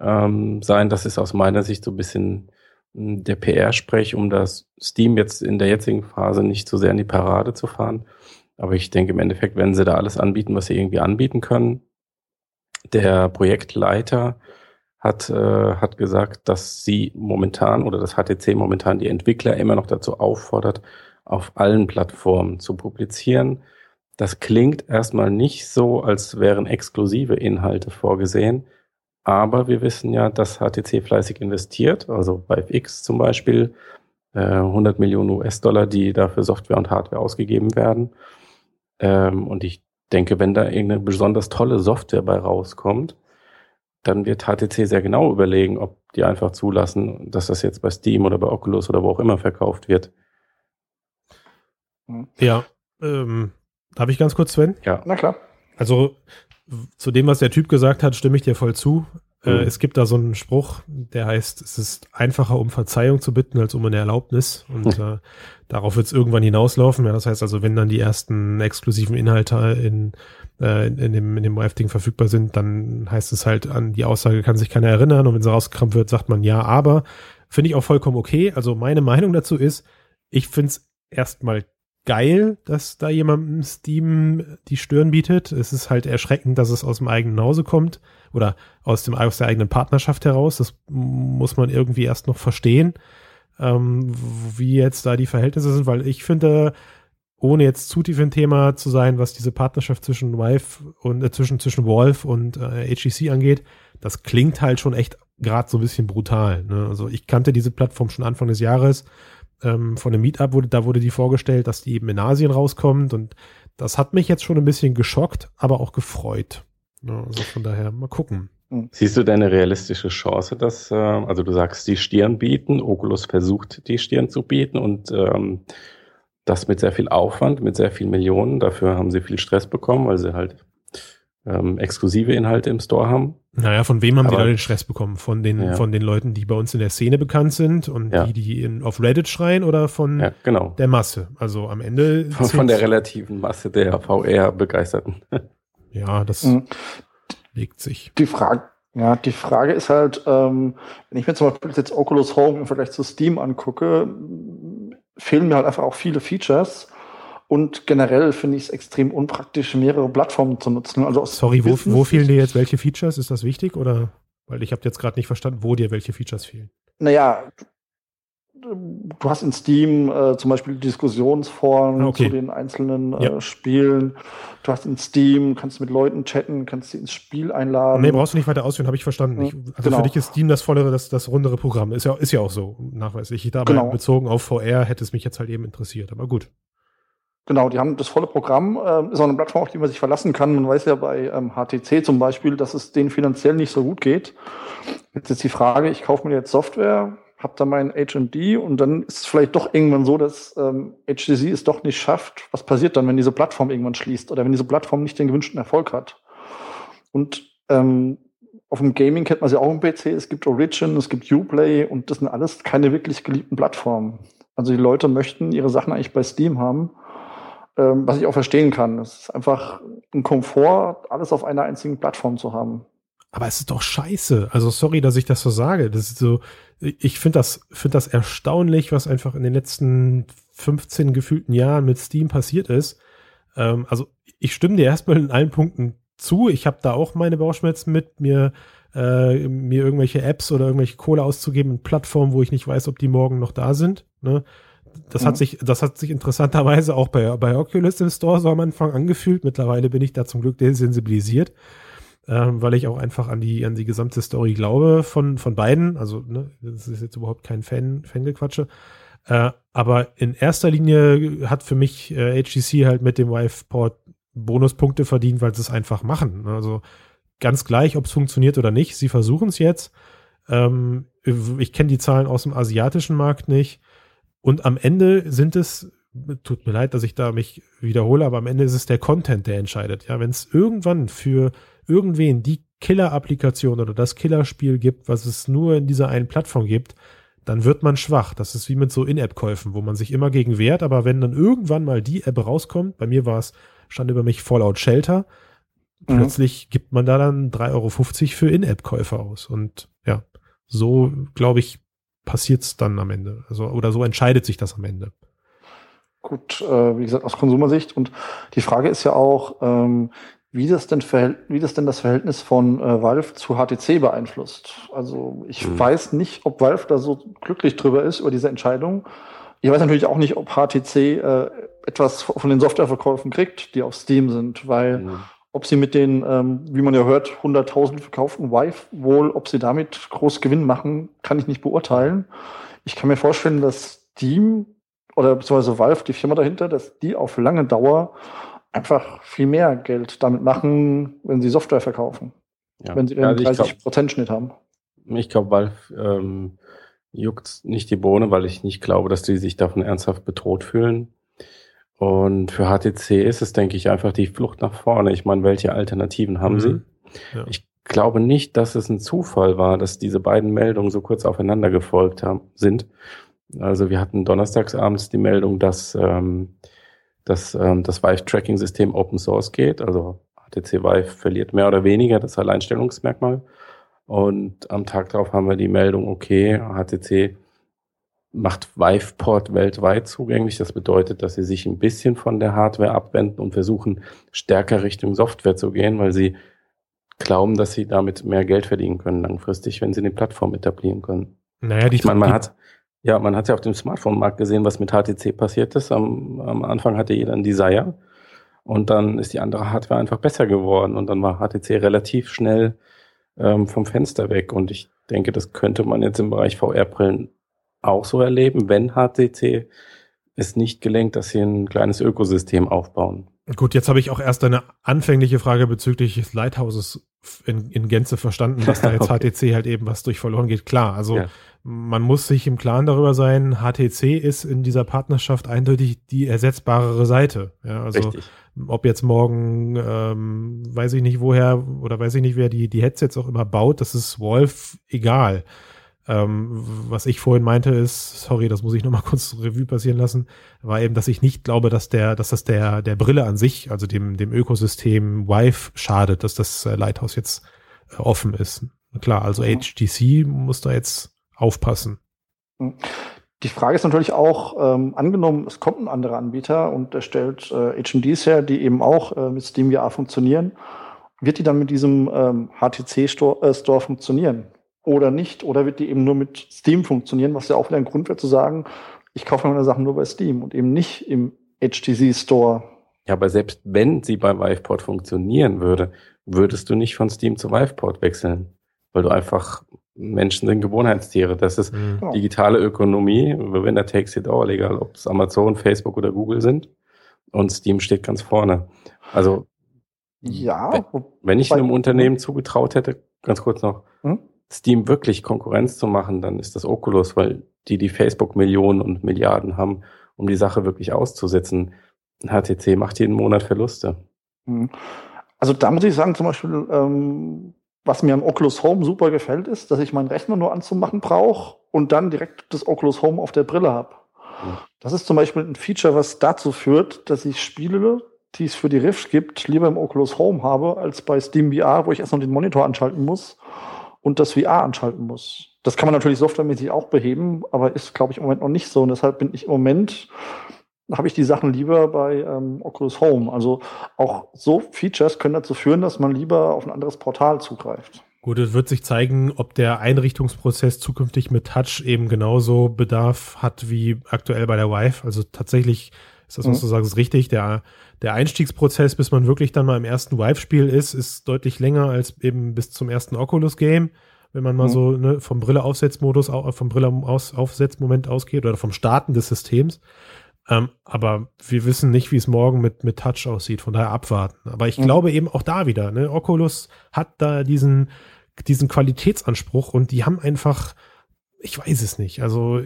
S1: ähm, sein. Das ist aus meiner Sicht so ein bisschen hm, der PR-Sprech, um das Steam jetzt in der jetzigen Phase nicht so sehr in die Parade zu fahren. Aber ich denke im Endeffekt, wenn sie da alles anbieten, was sie irgendwie anbieten können. Der Projektleiter hat, äh, hat gesagt, dass sie momentan oder das HTC momentan die Entwickler immer noch dazu auffordert, auf allen Plattformen zu publizieren. Das klingt erstmal nicht so, als wären exklusive Inhalte vorgesehen. Aber wir wissen ja, dass HTC fleißig investiert, also bei FX zum Beispiel, 100 äh, Millionen US-Dollar, die dafür Software und Hardware ausgegeben werden. Ähm, und ich denke, wenn da irgendeine besonders tolle Software bei rauskommt, dann wird HTC sehr genau überlegen, ob die einfach zulassen, dass das jetzt bei Steam oder bei Oculus oder wo auch immer verkauft wird.
S2: Ja, ähm, darf ich ganz kurz, Sven?
S3: Ja. Na klar.
S2: Also zu dem, was der Typ gesagt hat, stimme ich dir voll zu. Äh, mhm. Äh, es gibt da so einen Spruch, der heißt, es ist einfacher, um Verzeihung zu bitten, als um eine Erlaubnis. Und äh, darauf wird es irgendwann hinauslaufen. Ja, das heißt also, wenn dann die ersten exklusiven Inhalte in, äh, in, in dem, in dem Live-Ding verfügbar sind, dann heißt es halt, an die Aussage kann sich keiner erinnern. Und wenn sie rausgekramt wird, sagt man ja, aber. Finde ich auch vollkommen okay. Also meine Meinung dazu ist, ich finde es erstmal geil, dass da jemandem Steam die Stirn bietet. Es ist halt erschreckend, dass es aus dem eigenen Hause kommt oder aus dem aus der eigenen Partnerschaft heraus. Das muss man irgendwie erst noch verstehen, ähm, wie jetzt da die Verhältnisse sind, weil ich finde, ohne jetzt zu tief im Thema zu sein, was diese Partnerschaft zwischen Vive und äh, zwischen zwischen Wolf und äh, HTC angeht, das klingt halt schon echt gerade so ein bisschen brutal. Ne? Also ich kannte diese Plattform schon Anfang des Jahres ähm, von einem Meetup wurde, da wurde die vorgestellt, dass die eben in Asien rauskommt und das hat mich jetzt schon ein bisschen geschockt, aber auch gefreut. Ja, also von daher mal gucken.
S1: Siehst du denn eine realistische Chance, dass, äh, also du sagst, die Stirn bieten, Oculus versucht, die Stirn zu bieten und ähm, das mit sehr viel Aufwand, mit sehr vielen Millionen. Dafür haben sie viel Stress bekommen, weil sie halt ähm, exklusive Inhalte im Store haben.
S2: Naja, von wem haben Aber, die da den Stress bekommen? Von den, ja. von den Leuten, die bei uns in der Szene bekannt sind und ja. die, die in, auf Reddit schreien oder von
S1: ja, genau.
S2: der Masse? Also am Ende.
S1: Von, von der relativen Masse der VR-Begeisterten.
S2: Ja, das mhm. legt sich.
S3: Die Frage, ja, die Frage ist halt, ähm, wenn ich mir zum Beispiel jetzt Oculus Home im Vergleich zu Steam angucke, fehlen mir halt einfach auch viele Features und generell finde ich es extrem unpraktisch, mehrere Plattformen zu nutzen. Also
S2: Sorry, wo, wo fehlen dir jetzt welche Features? Ist das wichtig oder? Weil ich habe jetzt gerade nicht verstanden, wo dir welche Features fehlen.
S3: Naja, du hast in Steam äh, zum Beispiel Diskussionsforen okay. zu den einzelnen äh, ja. Spielen. Du hast in Steam, kannst mit Leuten chatten, kannst sie ins Spiel einladen.
S2: Nee, brauchst du nicht weiter ausführen, habe ich verstanden. Ich, also genau. für dich ist Steam das vollere, das, das rundere Programm. Ist ja, ist ja auch so nachweislich. Dabei genau. bezogen auf VR hätte es mich jetzt halt eben interessiert, aber gut.
S3: Genau, die haben das volle Programm, äh, ist auch eine Plattform, auf die man sich verlassen kann. Man weiß ja bei ähm, HTC zum Beispiel, dass es denen finanziell nicht so gut geht. Jetzt ist die Frage, ich kaufe mir jetzt Software, habe da mein HMD und dann ist es vielleicht doch irgendwann so, dass ähm, HTC es doch nicht schafft. Was passiert dann, wenn diese Plattform irgendwann schließt oder wenn diese Plattform nicht den gewünschten Erfolg hat? Und ähm, auf dem Gaming kennt man sie auch im PC. Es gibt Origin, es gibt Uplay und das sind alles keine wirklich geliebten Plattformen. Also die Leute möchten ihre Sachen eigentlich bei Steam haben ähm, was ich auch verstehen kann. Es ist einfach ein Komfort, alles auf einer einzigen Plattform zu haben.
S2: Aber es ist doch scheiße. Also sorry, dass ich das so sage. Das ist so, ich finde das, finde das erstaunlich, was einfach in den letzten 15 gefühlten Jahren mit Steam passiert ist. Ähm, also ich stimme dir erstmal in allen Punkten zu. Ich habe da auch meine Bauchschmerzen mit, mir, äh, mir irgendwelche Apps oder irgendwelche Kohle auszugeben in Plattformen, wo ich nicht weiß, ob die morgen noch da sind. Ne? Das hat mhm. sich, das hat sich interessanterweise auch bei, bei Oculus im Store so am Anfang angefühlt. Mittlerweile bin ich da zum Glück desensibilisiert, ähm, weil ich auch einfach an die, an die gesamte Story glaube von, von beiden. Also, ne, das ist jetzt überhaupt kein Fan, Fangequatsche. Äh, aber in erster Linie hat für mich äh, HTC halt mit dem Vive-Port Bonuspunkte verdient, weil sie es einfach machen. Also ganz gleich, ob es funktioniert oder nicht. Sie versuchen es jetzt. Ähm, ich kenne die Zahlen aus dem asiatischen Markt nicht. Und am Ende sind es, tut mir leid, dass ich da mich wiederhole, aber am Ende ist es der Content, der entscheidet. Ja, wenn es irgendwann für irgendwen die Killer-Applikation oder das Killerspiel gibt, was es nur in dieser einen Plattform gibt, dann wird man schwach. Das ist wie mit so In-App-Käufen, wo man sich immer gegen wehrt, aber wenn dann irgendwann mal die App rauskommt, bei mir war es, stand über mich Fallout Shelter, mhm. plötzlich gibt man da dann 3,50 Euro für In-App-Käufe aus. Und ja, so, glaube ich, passiert es dann am Ende. Also, oder so entscheidet sich das am Ende.
S3: Gut, äh, wie gesagt, aus Konsumersicht. Und die Frage ist ja auch, ähm, wie das denn, wie das denn das Verhältnis von äh, Valve zu HTC beeinflusst. Also ich hm. weiß nicht, ob Valve da so glücklich drüber ist über diese Entscheidung. Ich weiß natürlich auch nicht, ob HTC äh, etwas von den Softwareverkäufen kriegt, die auf Steam sind, weil hm. Ob sie mit den, ähm, wie man ja hört, 100.000 verkauften Vive wohl, ob sie damit groß Gewinn machen, kann ich nicht beurteilen. Ich kann mir vorstellen, dass Steam oder beziehungsweise Valve, die Firma dahinter, dass die auf lange Dauer einfach viel mehr Geld damit machen, wenn sie Software verkaufen. Ja. Wenn sie den also 30% Schnitt haben.
S1: Ich glaube, Valve ähm, juckt nicht die Bohne, weil ich nicht glaube, dass die sich davon ernsthaft bedroht fühlen. Und für HTC ist es, denke ich, einfach die Flucht nach vorne. Ich meine, welche Alternativen haben mhm. sie? Ja. Ich glaube nicht, dass es ein Zufall war, dass diese beiden Meldungen so kurz aufeinander gefolgt haben, sind. Also wir hatten donnerstagsabends die Meldung, dass, ähm, dass ähm, das Vive-Tracking-System Open Source geht. Also HTC Vive verliert mehr oder weniger das Alleinstellungsmerkmal. Und am Tag darauf haben wir die Meldung, okay, HTC macht Viveport weltweit zugänglich. Das bedeutet, dass sie sich ein bisschen von der Hardware abwenden und versuchen, stärker Richtung Software zu gehen, weil sie glauben, dass sie damit mehr Geld verdienen können langfristig, wenn sie eine Plattform etablieren können.
S2: Naja, die, ich meine, man hat
S1: Ja, man hat ja auf dem Smartphone-Markt gesehen, was mit HTC passiert ist. Am, am Anfang hatte jeder ein Desire und dann ist die andere Hardware einfach besser geworden und dann war HTC relativ schnell ähm, vom Fenster weg. Und ich denke, das könnte man jetzt im Bereich VR-Brillen auch so erleben, wenn HTC es nicht gelingt, dass sie ein kleines Ökosystem aufbauen.
S2: Gut, jetzt habe ich auch erst eine anfängliche Frage bezüglich des Lighthouses in, in Gänze verstanden, dass da jetzt okay. HTC halt eben was durch verloren geht. Klar, also ja. man muss sich im Klaren darüber sein, HTC ist in dieser Partnerschaft eindeutig die ersetzbarere Seite. Ja, also Richtig. ob jetzt morgen, ähm, weiß ich nicht woher oder weiß ich nicht, wer die, die Headsets auch immer baut, das ist Wolf egal. Ähm, was ich vorhin meinte ist, sorry, das muss ich nochmal kurz Revue passieren lassen, war eben, dass ich nicht glaube, dass der, dass das der, der Brille an sich, also dem, dem Ökosystem Vive schadet, dass das äh, Lighthouse jetzt äh, offen ist. Klar, also mhm. HTC muss da jetzt aufpassen.
S3: Mhm. Die Frage ist natürlich auch, ähm, angenommen, es kommt ein anderer Anbieter und er stellt äh, HMDs her, die eben auch äh, mit SteamVR funktionieren. Wird die dann mit diesem ähm, HTC-Store äh, Store funktionieren? Oder nicht? Oder wird die eben nur mit Steam funktionieren, was ja auch wieder ein Grund wäre zu sagen, ich kaufe meine Sachen nur bei Steam und eben nicht im HTC Store.
S1: Ja, aber selbst wenn sie bei Viveport funktionieren würde, würdest du nicht von Steam zu Viveport wechseln, weil du einfach Menschen sind Gewohnheitstiere. Das ist mhm. Genau. digitale Ökonomie. The winner takes it all, egal ob es Amazon, Facebook oder Google sind. Und Steam steht ganz vorne. Also, ja, wenn, wenn ich einem Unternehmen zugetraut hätte, ganz kurz noch, hm? Steam wirklich Konkurrenz zu machen, dann ist das Oculus, weil die die Facebook Millionen und Milliarden haben, um die Sache wirklich auszusetzen. HTC macht jeden Monat Verluste.
S3: Mhm. Also da muss ich sagen, zum Beispiel, ähm, was mir am Oculus Home super gefällt, ist, dass ich meinen Rechner nur anzumachen brauche und dann direkt das Oculus Home auf der Brille habe. Mhm. Das ist zum Beispiel ein Feature, was dazu führt, dass ich Spiele, die es für die Rift gibt, lieber im Oculus Home habe, als bei Steam VR, wo ich erst noch den Monitor anschalten muss und das VR anschalten muss. Das kann man natürlich softwaremäßig auch beheben, aber ist, glaube ich, im Moment noch nicht so. Und deshalb bin ich im Moment, habe ich die Sachen lieber bei ähm, Oculus Home. Also auch so Features können dazu führen, dass man lieber auf ein anderes Portal zugreift.
S2: Gut, es wird sich zeigen, ob der Einrichtungsprozess zukünftig mit Touch eben genauso Bedarf hat wie aktuell bei der Vive. Also tatsächlich ist das, was mhm. du sagst, richtig. Der, der Einstiegsprozess, bis man wirklich dann mal im ersten Vive-Spiel ist, ist deutlich länger als eben bis zum ersten Oculus-Game. Wenn man mal mhm. so ne, vom Brille-Aufsetzmodus, vom Brille-Aufsetzmoment ausgeht oder vom Starten des Systems. Ähm, aber wir wissen nicht, wie es morgen mit, mit Touch aussieht, von daher abwarten. Aber ich mhm. glaube eben auch da wieder, ne, Oculus hat da diesen, diesen Qualitätsanspruch und die haben einfach ich weiß es nicht. Also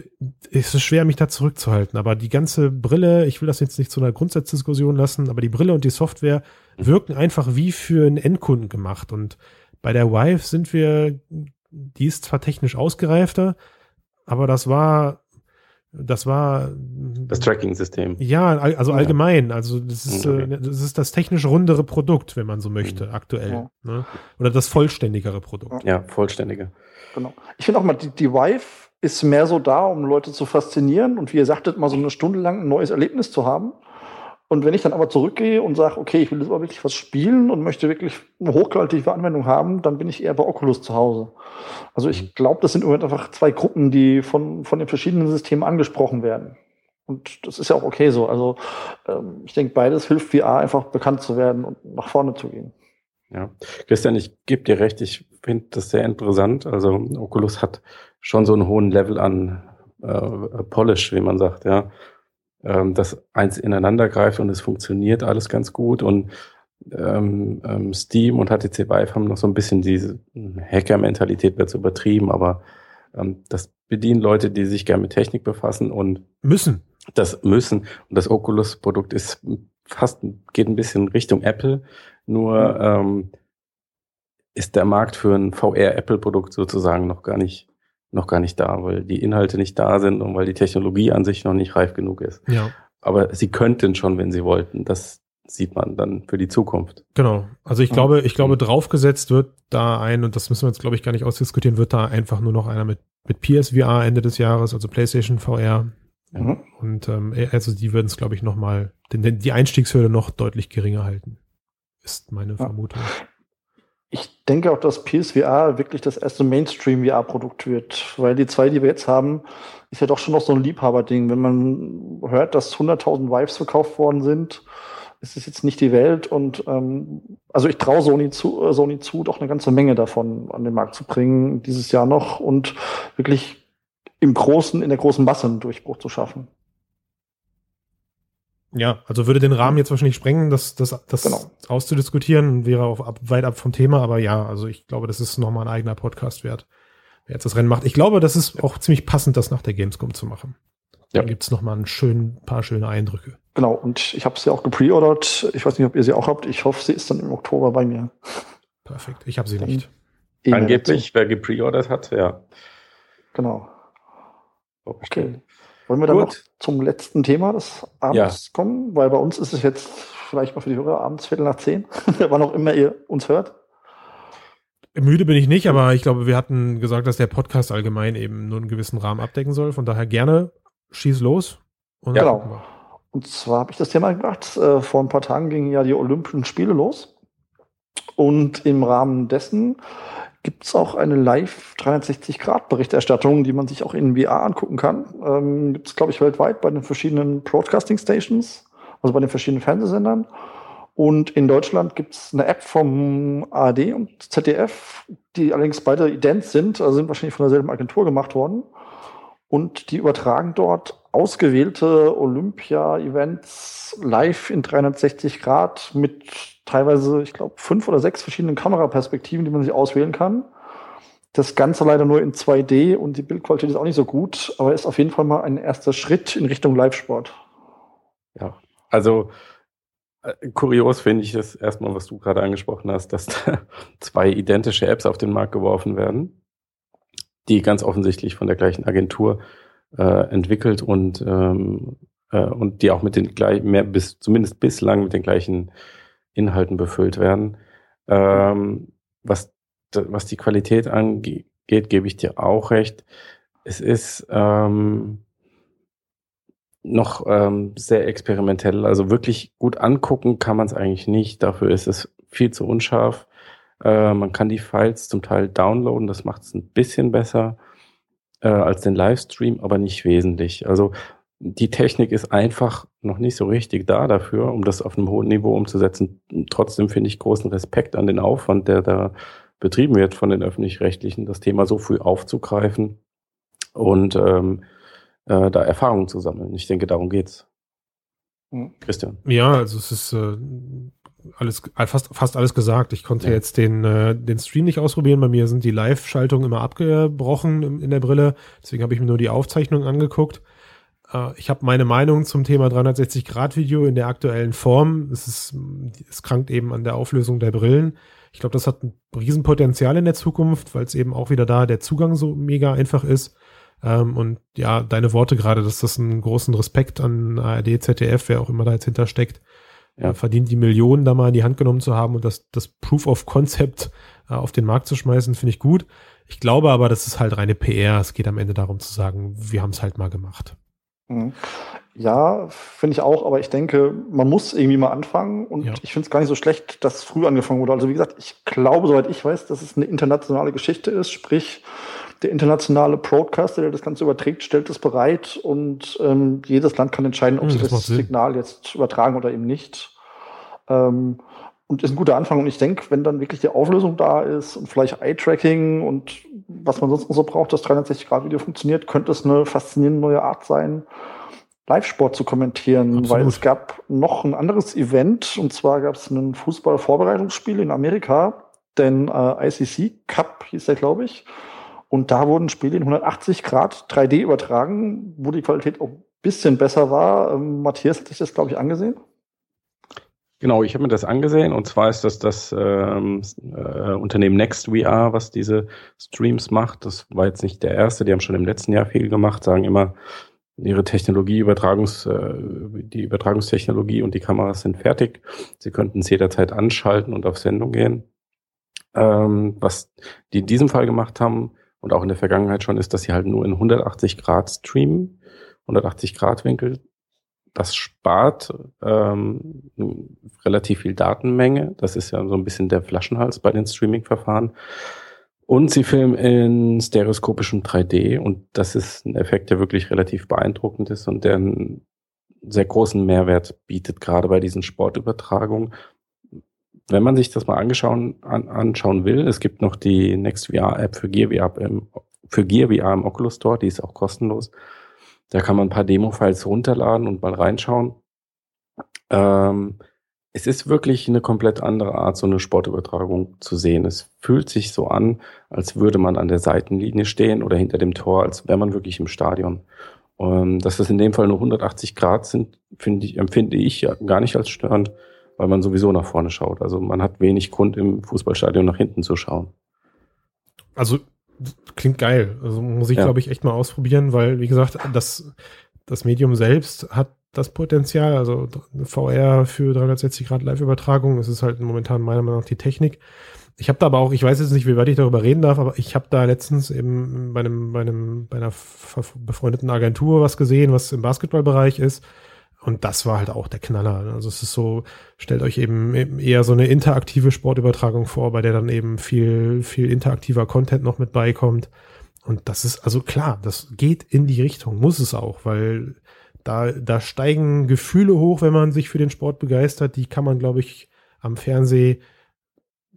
S2: es ist schwer, mich da zurückzuhalten. Aber die ganze Brille, ich will das jetzt nicht zu einer Grundsatzdiskussion lassen, aber die Brille und die Software wirken einfach wie für einen Endkunden gemacht. Und bei der Vive sind wir, die ist zwar technisch ausgereifter, aber das war, das war
S1: das Tracking-System.
S2: Ja, also ja. allgemein. Also das ist, okay. Äh, das ist das technisch rundere Produkt, wenn man so möchte, mhm. aktuell. Ja. Ne? Oder das vollständigere Produkt.
S1: Ja, vollständiger.
S3: Genau. Ich finde auch mal, die, die Vive ist mehr so da, um Leute zu faszinieren und wie ihr sagtet, mal so eine Stunde lang ein neues Erlebnis zu haben. Und wenn ich dann aber zurückgehe und sage, okay, ich will jetzt aber wirklich was spielen und möchte wirklich eine hochqualitative Anwendung haben, dann bin ich eher bei Oculus zu Hause. Also ich mhm. glaube, das sind im Moment einfach zwei Gruppen, die von, von den verschiedenen Systemen angesprochen werden. Und das ist ja auch okay so. Also ähm, ich denke, beides hilft VR einfach bekannt zu werden und nach vorne zu gehen.
S1: Ja, Christian, ich gebe dir recht, ich finde das sehr interessant. Also Oculus hat schon so einen hohen Level an äh, Polish, wie man sagt, ja. Ähm, dass eins ineinander greift und es funktioniert alles ganz gut und ähm, ähm, Steam und HTC Vive haben noch so ein bisschen diese Hacker-Mentalität, wird übertrieben, aber ähm, das bedienen Leute, die sich gerne mit Technik befassen und
S2: müssen.
S1: Das müssen. Und das Oculus-Produkt ist fast, geht ein bisschen Richtung Apple nur ähm, ist der Markt für ein VR-Apple-Produkt sozusagen noch gar nicht noch gar nicht da, weil die Inhalte nicht da sind und weil die Technologie an sich noch nicht reif genug ist.
S2: Ja.
S1: Aber sie könnten schon, wenn sie wollten. Das sieht man dann für die Zukunft.
S2: Genau. Also ich glaube, ich glaube, draufgesetzt wird da ein, und das müssen wir jetzt, glaube ich, gar nicht ausdiskutieren, wird da einfach nur noch einer mit, mit PSVR Ende des Jahres, also PlayStation VR. Mhm. Und ähm, also die würden es, glaube ich, nochmal, die Einstiegshürde noch deutlich geringer halten ist meine Vermutung.
S3: ich denke auch, dass PSVR wirklich das erste Mainstream-VR-Produkt wird, weil die zwei, die wir jetzt haben, ist ja doch schon noch so ein Liebhaberding. Wenn man hört, dass 100.000 Vives verkauft worden sind, ist es jetzt nicht die Welt und ähm, also ich traue Sony zu, äh, Sony zu, doch eine ganze Menge davon an den Markt zu bringen dieses Jahr noch und wirklich im großen, in der großen Masse einen Durchbruch zu schaffen.
S2: Ja, also würde den Rahmen jetzt wahrscheinlich sprengen, das, das, das genau. auszudiskutieren, wäre auch ab, weit ab vom Thema, aber ja, also ich glaube, das ist nochmal ein eigener Podcast wert, wer jetzt das Rennen macht. Ich glaube, das ist auch ziemlich passend, das nach der Gamescom zu machen. Ja. Dann gibt's noch mal ein schön, paar schöne Eindrücke.
S3: Genau, und ich habe sie auch gepreordert. Ich weiß nicht, ob ihr sie auch habt. Ich hoffe, sie ist dann im Oktober bei mir.
S2: Perfekt, ich habe sie nicht.
S1: Angeblich, wer gepreordert hat, ja.
S3: Genau. Okay. Wollen wir dann Gut. noch zum letzten Thema des Abends ja. kommen? Weil bei uns ist es jetzt vielleicht mal für die Hörer abends Viertel nach zehn, wann auch immer ihr uns hört.
S2: Müde bin ich nicht, aber ich glaube, wir hatten gesagt, dass der Podcast allgemein eben nur einen gewissen Rahmen abdecken soll. Von daher gerne schieß los.
S3: Und ja, genau. Und zwar habe ich das Thema gebracht. Äh, vor ein paar Tagen gingen ja die Olympischen Spiele los. Und im Rahmen dessen gibt es auch eine Live 360-Grad-Berichterstattung, die man sich auch in VR angucken kann. Ähm, gibt es, glaube ich, weltweit bei den verschiedenen Broadcasting Stations, also bei den verschiedenen Fernsehsendern. Und in Deutschland gibt es eine App vom ARD und ZDF, die allerdings beide ident sind, also sind wahrscheinlich von derselben Agentur gemacht worden. Und die übertragen dort ausgewählte Olympia-Events live in 360 Grad mit teilweise, ich glaube, fünf oder sechs verschiedenen Kameraperspektiven, die man sich auswählen kann. Das Ganze leider nur in 2D und die Bildqualität ist auch nicht so gut, aber ist auf jeden Fall mal ein erster Schritt in Richtung Live-Sport.
S1: Ja, also äh, kurios finde ich das erstmal, was du gerade angesprochen hast, dass da zwei identische Apps auf den Markt geworfen werden, die ganz offensichtlich von der gleichen Agentur äh, entwickelt und, ähm, äh, und die auch mit den gleichen, mehr bis, zumindest bislang mit den gleichen Inhalten befüllt werden. Ähm, was, was die Qualität angeht, gebe ich dir auch recht. Es ist ähm, noch ähm, sehr experimentell. Also wirklich gut angucken kann man es eigentlich nicht. Dafür ist es viel zu unscharf. Äh, man kann die Files zum Teil downloaden. Das macht es ein bisschen besser äh, als den Livestream, aber nicht wesentlich. Also die Technik ist einfach noch nicht so richtig da dafür, um das auf einem hohen Niveau umzusetzen. Trotzdem finde ich großen Respekt an den Aufwand, der da betrieben wird von den öffentlich-rechtlichen, das Thema so früh aufzugreifen und ähm, äh, da Erfahrungen zu sammeln. Ich denke, darum geht's.
S2: Hm. Christian. Ja, also es ist äh, alles, fast, fast alles gesagt. Ich konnte ja. jetzt den, äh, den Stream nicht ausprobieren. Bei mir sind die Live-Schaltungen immer abgebrochen in, in der Brille. Deswegen habe ich mir nur die Aufzeichnung angeguckt. Äh, ich habe meine Meinung zum Thema 360-Grad-Video in der aktuellen Form. Es, ist, es krankt eben an der Auflösung der Brillen. Ich glaube, das hat ein Riesenpotenzial in der Zukunft, weil es eben auch wieder da der Zugang so mega einfach ist. Ähm, und ja, deine Worte gerade, dass das einen großen Respekt an ARD, ZDF, wer auch immer da jetzt hintersteckt, ja. verdient, die Millionen da mal in die Hand genommen zu haben und das, das Proof of Concept äh, auf den Markt zu schmeißen, finde ich gut. Ich glaube aber, das ist halt reine PR. Es geht am Ende darum zu sagen, wir haben es halt mal gemacht.
S3: Mhm. Ja, finde ich auch, aber ich denke, man muss irgendwie mal anfangen und ja. ich finde es gar nicht so schlecht, dass früh angefangen wurde. Also wie gesagt, ich glaube, soweit ich weiß, dass es eine internationale Geschichte ist, sprich, der internationale Broadcaster, der das Ganze überträgt, stellt es bereit und ähm, jedes Land kann entscheiden, ob mhm, sie das, das Signal jetzt übertragen oder eben nicht. Ähm, und ist ein guter Anfang. Und ich denke, wenn dann wirklich die Auflösung da ist und vielleicht Eye-Tracking und was man sonst noch so braucht, das 360-Grad-Video funktioniert, könnte es eine faszinierende neue Art sein, Live-Sport zu kommentieren, Absolut. weil es gab noch ein anderes Event und zwar gab es ein Fußball-Vorbereitungsspiel in Amerika, den äh, ICC Cup hieß der, glaube ich. Und da wurden Spiele in 180 Grad 3D übertragen, wo die Qualität auch ein bisschen besser war. Ähm, Matthias hat sich das, glaube ich, angesehen.
S1: Genau, ich habe mir das angesehen und zwar ist das das ähm, äh, Unternehmen NextVR, was diese Streams macht. Das war jetzt nicht der erste, die haben schon im letzten Jahr viel gemacht, sagen immer, ihre Technologie, Übertragungs, äh, die Übertragungstechnologie und die Kameras sind fertig. Sie könnten es jederzeit anschalten und auf Sendung gehen. Ähm, was die in diesem Fall gemacht haben, und auch in der Vergangenheit schon ist, dass sie halt nur in 180 Grad streamen, 180 Grad Winkel das spart ähm, relativ viel Datenmenge. Das ist ja so ein bisschen der Flaschenhals bei den Streaming-Verfahren. Und sie filmen in stereoskopischem 3D und das ist ein Effekt, der wirklich relativ beeindruckend ist und der einen sehr großen Mehrwert bietet, gerade bei diesen Sportübertragungen. Wenn man sich das mal angeschauen, an, anschauen will, es gibt noch die Next VR App für Gear VR im, für Gear VR im Oculus Store, die ist auch kostenlos. Da kann man ein paar Demo-Files runterladen und mal reinschauen. Ähm, es ist wirklich eine komplett andere Art, so eine Sportübertragung zu sehen. Es fühlt sich so an, als würde man an der Seitenlinie stehen oder hinter dem Tor, als wäre man wirklich im Stadion. Ähm, dass das in dem Fall nur 180 Grad sind, ich, empfinde ich ja gar nicht als störend, weil man sowieso nach vorne schaut. Also man hat wenig Grund im Fußballstadion nach hinten zu schauen.
S2: Also klingt geil. Also muss ich, ja. glaube ich, echt mal ausprobieren, weil, wie gesagt, das, das Medium selbst hat das Potenzial, also VR für 360 Grad Live-Übertragung, es ist halt momentan meiner Meinung nach die Technik. Ich habe da aber auch, ich weiß jetzt nicht, wie weit ich darüber reden darf, aber ich habe da letztens eben bei einem, bei einem, bei einer befreundeten Agentur was gesehen, was im Basketballbereich ist. Und das war halt auch der Knaller. Also es ist so, stellt euch eben eher so eine interaktive Sportübertragung vor, bei der dann eben viel, viel interaktiver Content noch mit beikommt. Und das ist, also klar, das geht in die Richtung, muss es auch, weil da, da steigen Gefühle hoch, wenn man sich für den Sport begeistert. Die kann man, glaube ich, am Fernseh,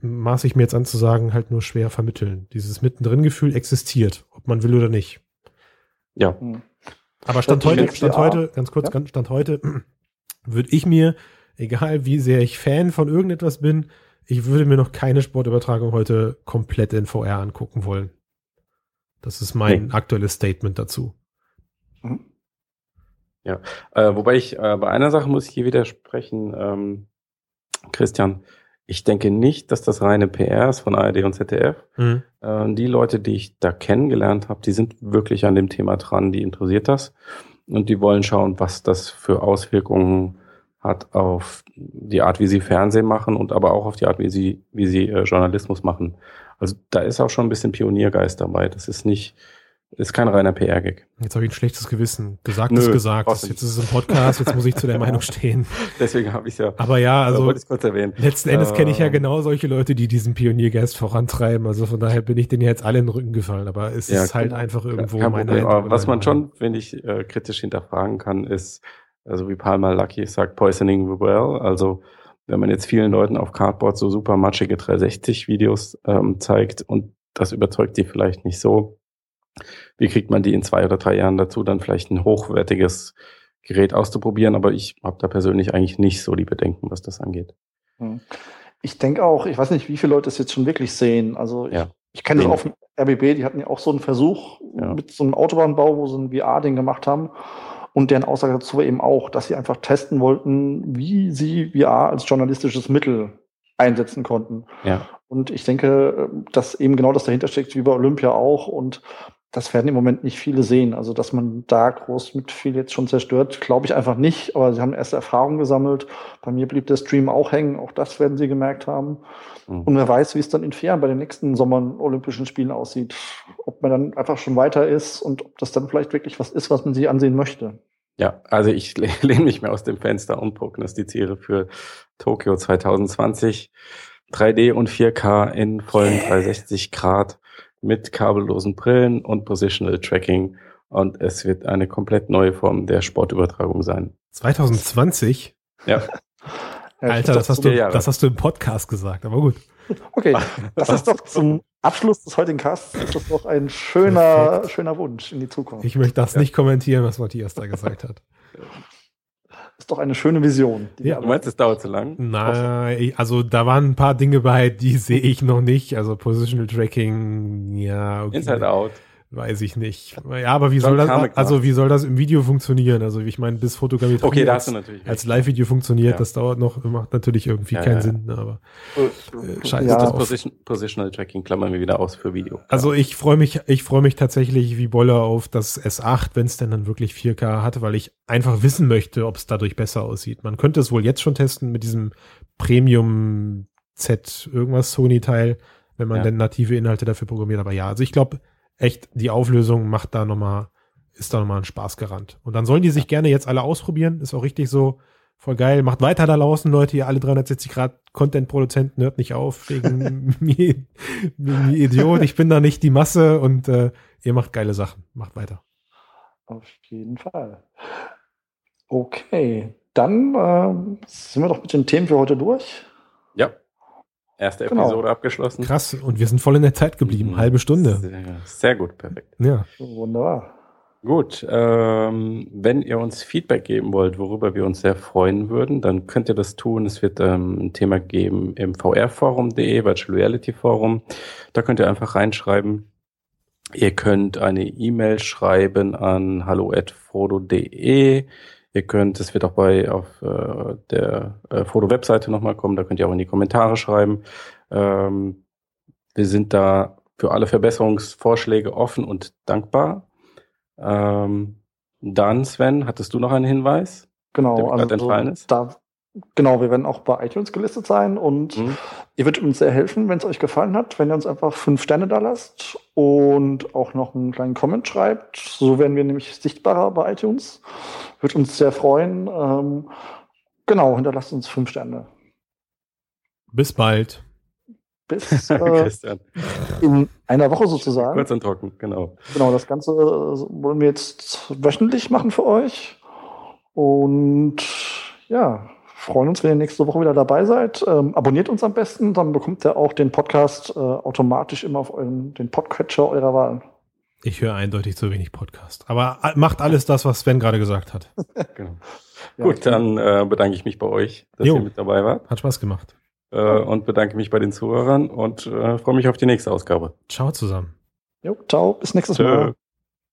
S2: maß ich mir jetzt an zu sagen, halt nur schwer vermitteln. Dieses Mittendrin-Gefühl existiert, ob man will oder nicht.
S1: Ja.
S2: Aber Stand heute, Stand heute, ganz kurz, ja? Stand heute, würde ich mir, egal wie sehr ich Fan von irgendetwas bin, ich würde mir noch keine Sportübertragung heute komplett in VR angucken wollen. Das ist mein nee. aktuelles Statement dazu.
S1: Mhm. Ja, äh, wobei ich äh, bei einer Sache muss ich hier widersprechen, ähm, Christian. Ich denke nicht, dass das reine PR ist von ARD und ZDF. Mhm. Äh, die Leute, die ich da kennengelernt habe, die sind wirklich an dem Thema dran, die interessiert das und die wollen schauen, was das für Auswirkungen hat auf die Art, wie sie Fernsehen machen und aber auch auf die Art, wie sie, wie sie äh, Journalismus machen. Also da ist auch schon ein bisschen Pioniergeist dabei. Das ist nicht ist kein reiner PR-Gag.
S2: Jetzt habe ich ein schlechtes Gewissen. Gesagt Nö, ist gesagt. Jetzt ist es ein Podcast, jetzt muss ich zu der Meinung stehen.
S1: Deswegen habe ich ja.
S2: Aber ja, also letzten Endes kenne ich ja ähm. genau solche Leute, die diesen Pioniergeist vorantreiben. Also von daher bin ich denen jetzt alle in den Rücken gefallen. Aber es ja, ist halt einfach irgendwo
S1: meine Aber was man schon, wenn ich äh, kritisch hinterfragen kann, ist, also wie Palmer Lucky sagt, poisoning the well. Also wenn man jetzt vielen Leuten auf Cardboard so super matschige 360 Videos ähm, zeigt und das überzeugt die vielleicht nicht so, wie kriegt man die in zwei oder drei Jahren dazu, dann vielleicht ein hochwertiges Gerät auszuprobieren? Aber ich habe da persönlich eigentlich nicht so die Bedenken, was das angeht. Hm.
S3: Ich denke auch, ich weiß nicht, wie viele Leute es jetzt schon wirklich sehen. Also ich, ja. ich kenne das auch von RBB, die hatten ja auch so einen Versuch ja. mit so einem Autobahnbau, wo sie ein VR-Ding gemacht haben. Und deren Aussage dazu war eben auch, dass sie einfach testen wollten, wie sie VR als journalistisches Mittel einsetzen konnten.
S1: Ja.
S3: Und ich denke, dass eben genau das dahinter steckt, wie bei Olympia auch. Und das werden im Moment nicht viele sehen. Also, dass man da groß mit viel jetzt schon zerstört, glaube ich einfach nicht. Aber sie haben erste Erfahrungen gesammelt. Bei mir blieb der Stream auch hängen. Auch das werden sie gemerkt haben. Mhm. Und wer weiß, wie es dann in Fern bei den nächsten Sommern Olympischen Spielen aussieht. Ob man dann einfach schon weiter ist und ob das dann vielleicht wirklich was ist, was man sich ansehen möchte.
S1: Ja, also ich lehne mich mehr aus dem Fenster und prognostiziere für Tokio 2020 3D und 4K in vollen 360 Grad mit kabellosen Brillen und Positional Tracking. Und es wird eine komplett neue Form der Sportübertragung sein.
S2: 2020?
S1: Ja.
S2: Alter, das hast, du, das hast du im Podcast gesagt, aber gut.
S3: Okay, das ist doch zum Abschluss des heutigen Casts ist das doch ein schöner, schöner Wunsch in die Zukunft.
S2: Ich möchte das ja. nicht kommentieren, was Matthias da gesagt hat.
S3: ist doch eine schöne Vision.
S1: Ja, du meinst, es dauert zu lang?
S2: Nein, also da waren ein paar Dinge bei, die sehe ich noch nicht. Also Positional Tracking, ja.
S1: Okay. Inside Out.
S2: Weiß ich nicht. Ja, aber wie soll das, also wie soll das im Video funktionieren? Also ich meine, bis Fotogrammetrie
S1: okay, da hast du natürlich
S2: als Live-Video funktioniert, ja. das dauert noch, macht natürlich irgendwie ja, keinen ja, Sinn, aber
S1: äh, scheiße. Ja. Das Position, Positional Tracking klammern wir wieder aus für Video.
S2: Also ich freue mich, ich freue mich tatsächlich wie Bolle auf das S8, wenn es denn dann wirklich 4K hat, weil ich einfach wissen möchte, ob es dadurch besser aussieht. Man könnte es wohl jetzt schon testen mit diesem Premium Z irgendwas Sony Teil, wenn man denn native Inhalte dafür programmiert, aber ja, also ich glaube, echt, die Auflösung macht da nochmal ist da nochmal ein Spaß gerannt. Und dann sollen die sich gerne jetzt alle ausprobieren. Ist auch richtig so. Voll geil. Macht weiter da draußen, Leute. Ihr alle 360 Grad Content-Produzenten hört nicht auf wegen mir, wegen mir Idiot. Ich bin da nicht die Masse und äh, ihr macht geile Sachen. Macht weiter.
S3: Auf jeden Fall. Okay, dann äh, sind wir doch mit den Themen für heute durch.
S1: Ja. Erste
S3: Genau.
S1: Episode abgeschlossen.
S2: Krass. Und wir sind voll in der Zeit geblieben.
S1: Mhm.
S2: Halbe Stunde.
S1: Sehr, sehr gut, perfekt.
S2: Ja.
S3: Wunderbar.
S1: Gut, ähm, wenn ihr uns Feedback geben wollt, worüber wir uns sehr freuen würden, dann könnt ihr das tun. Es wird ähm, ein Thema geben im vrforum.de, Virtual Reality Forum. Da könnt ihr einfach reinschreiben. Ihr könnt eine E-Mail schreiben an hallo@frodo.de. Ihr könnt, es wird auch bei auf äh, der äh, Foto-Webseite nochmal kommen, da könnt ihr auch in die Kommentare schreiben. Ähm, wir sind da für alle Verbesserungsvorschläge offen und dankbar. Ähm, dann, Sven, hattest du noch einen Hinweis? Der
S3: Genau,
S1: mir gerade entfallen ist?
S3: da, genau, wir werden auch bei iTunes gelistet sein und
S1: Hm?
S3: ihr würdet uns sehr helfen, wenn es euch gefallen hat, wenn ihr uns einfach fünf Sterne da lasst und auch noch einen kleinen Comment schreibt. So werden wir nämlich sichtbarer bei iTunes. Würde uns sehr freuen. Ähm, genau, hinterlasst uns fünf Sterne.
S2: Bis bald.
S3: Bis äh, in einer Woche sozusagen.
S1: Kurz und trocken, genau.
S3: Genau, das Ganze äh, wollen wir jetzt wöchentlich machen für euch. Und ja, freuen uns, wenn ihr nächste Woche wieder dabei seid. Ähm, abonniert uns am besten, dann bekommt ihr auch den Podcast äh, automatisch immer auf euren, den Podcatcher eurer Wahl.
S2: Ich höre eindeutig zu wenig Podcast. Aber a- macht alles das, was Sven gerade gesagt hat.
S1: genau.
S3: Ja,
S1: Gut, dann äh, bedanke ich mich bei euch, dass
S2: Jo.
S1: ihr mit dabei wart.
S2: Hat Spaß gemacht.
S1: Äh, und bedanke mich bei den Zuhörern und äh, freue mich auf die nächste Ausgabe.
S2: Ciao zusammen.
S3: Jo, ciao, bis nächstes Mal.
S1: Tschö.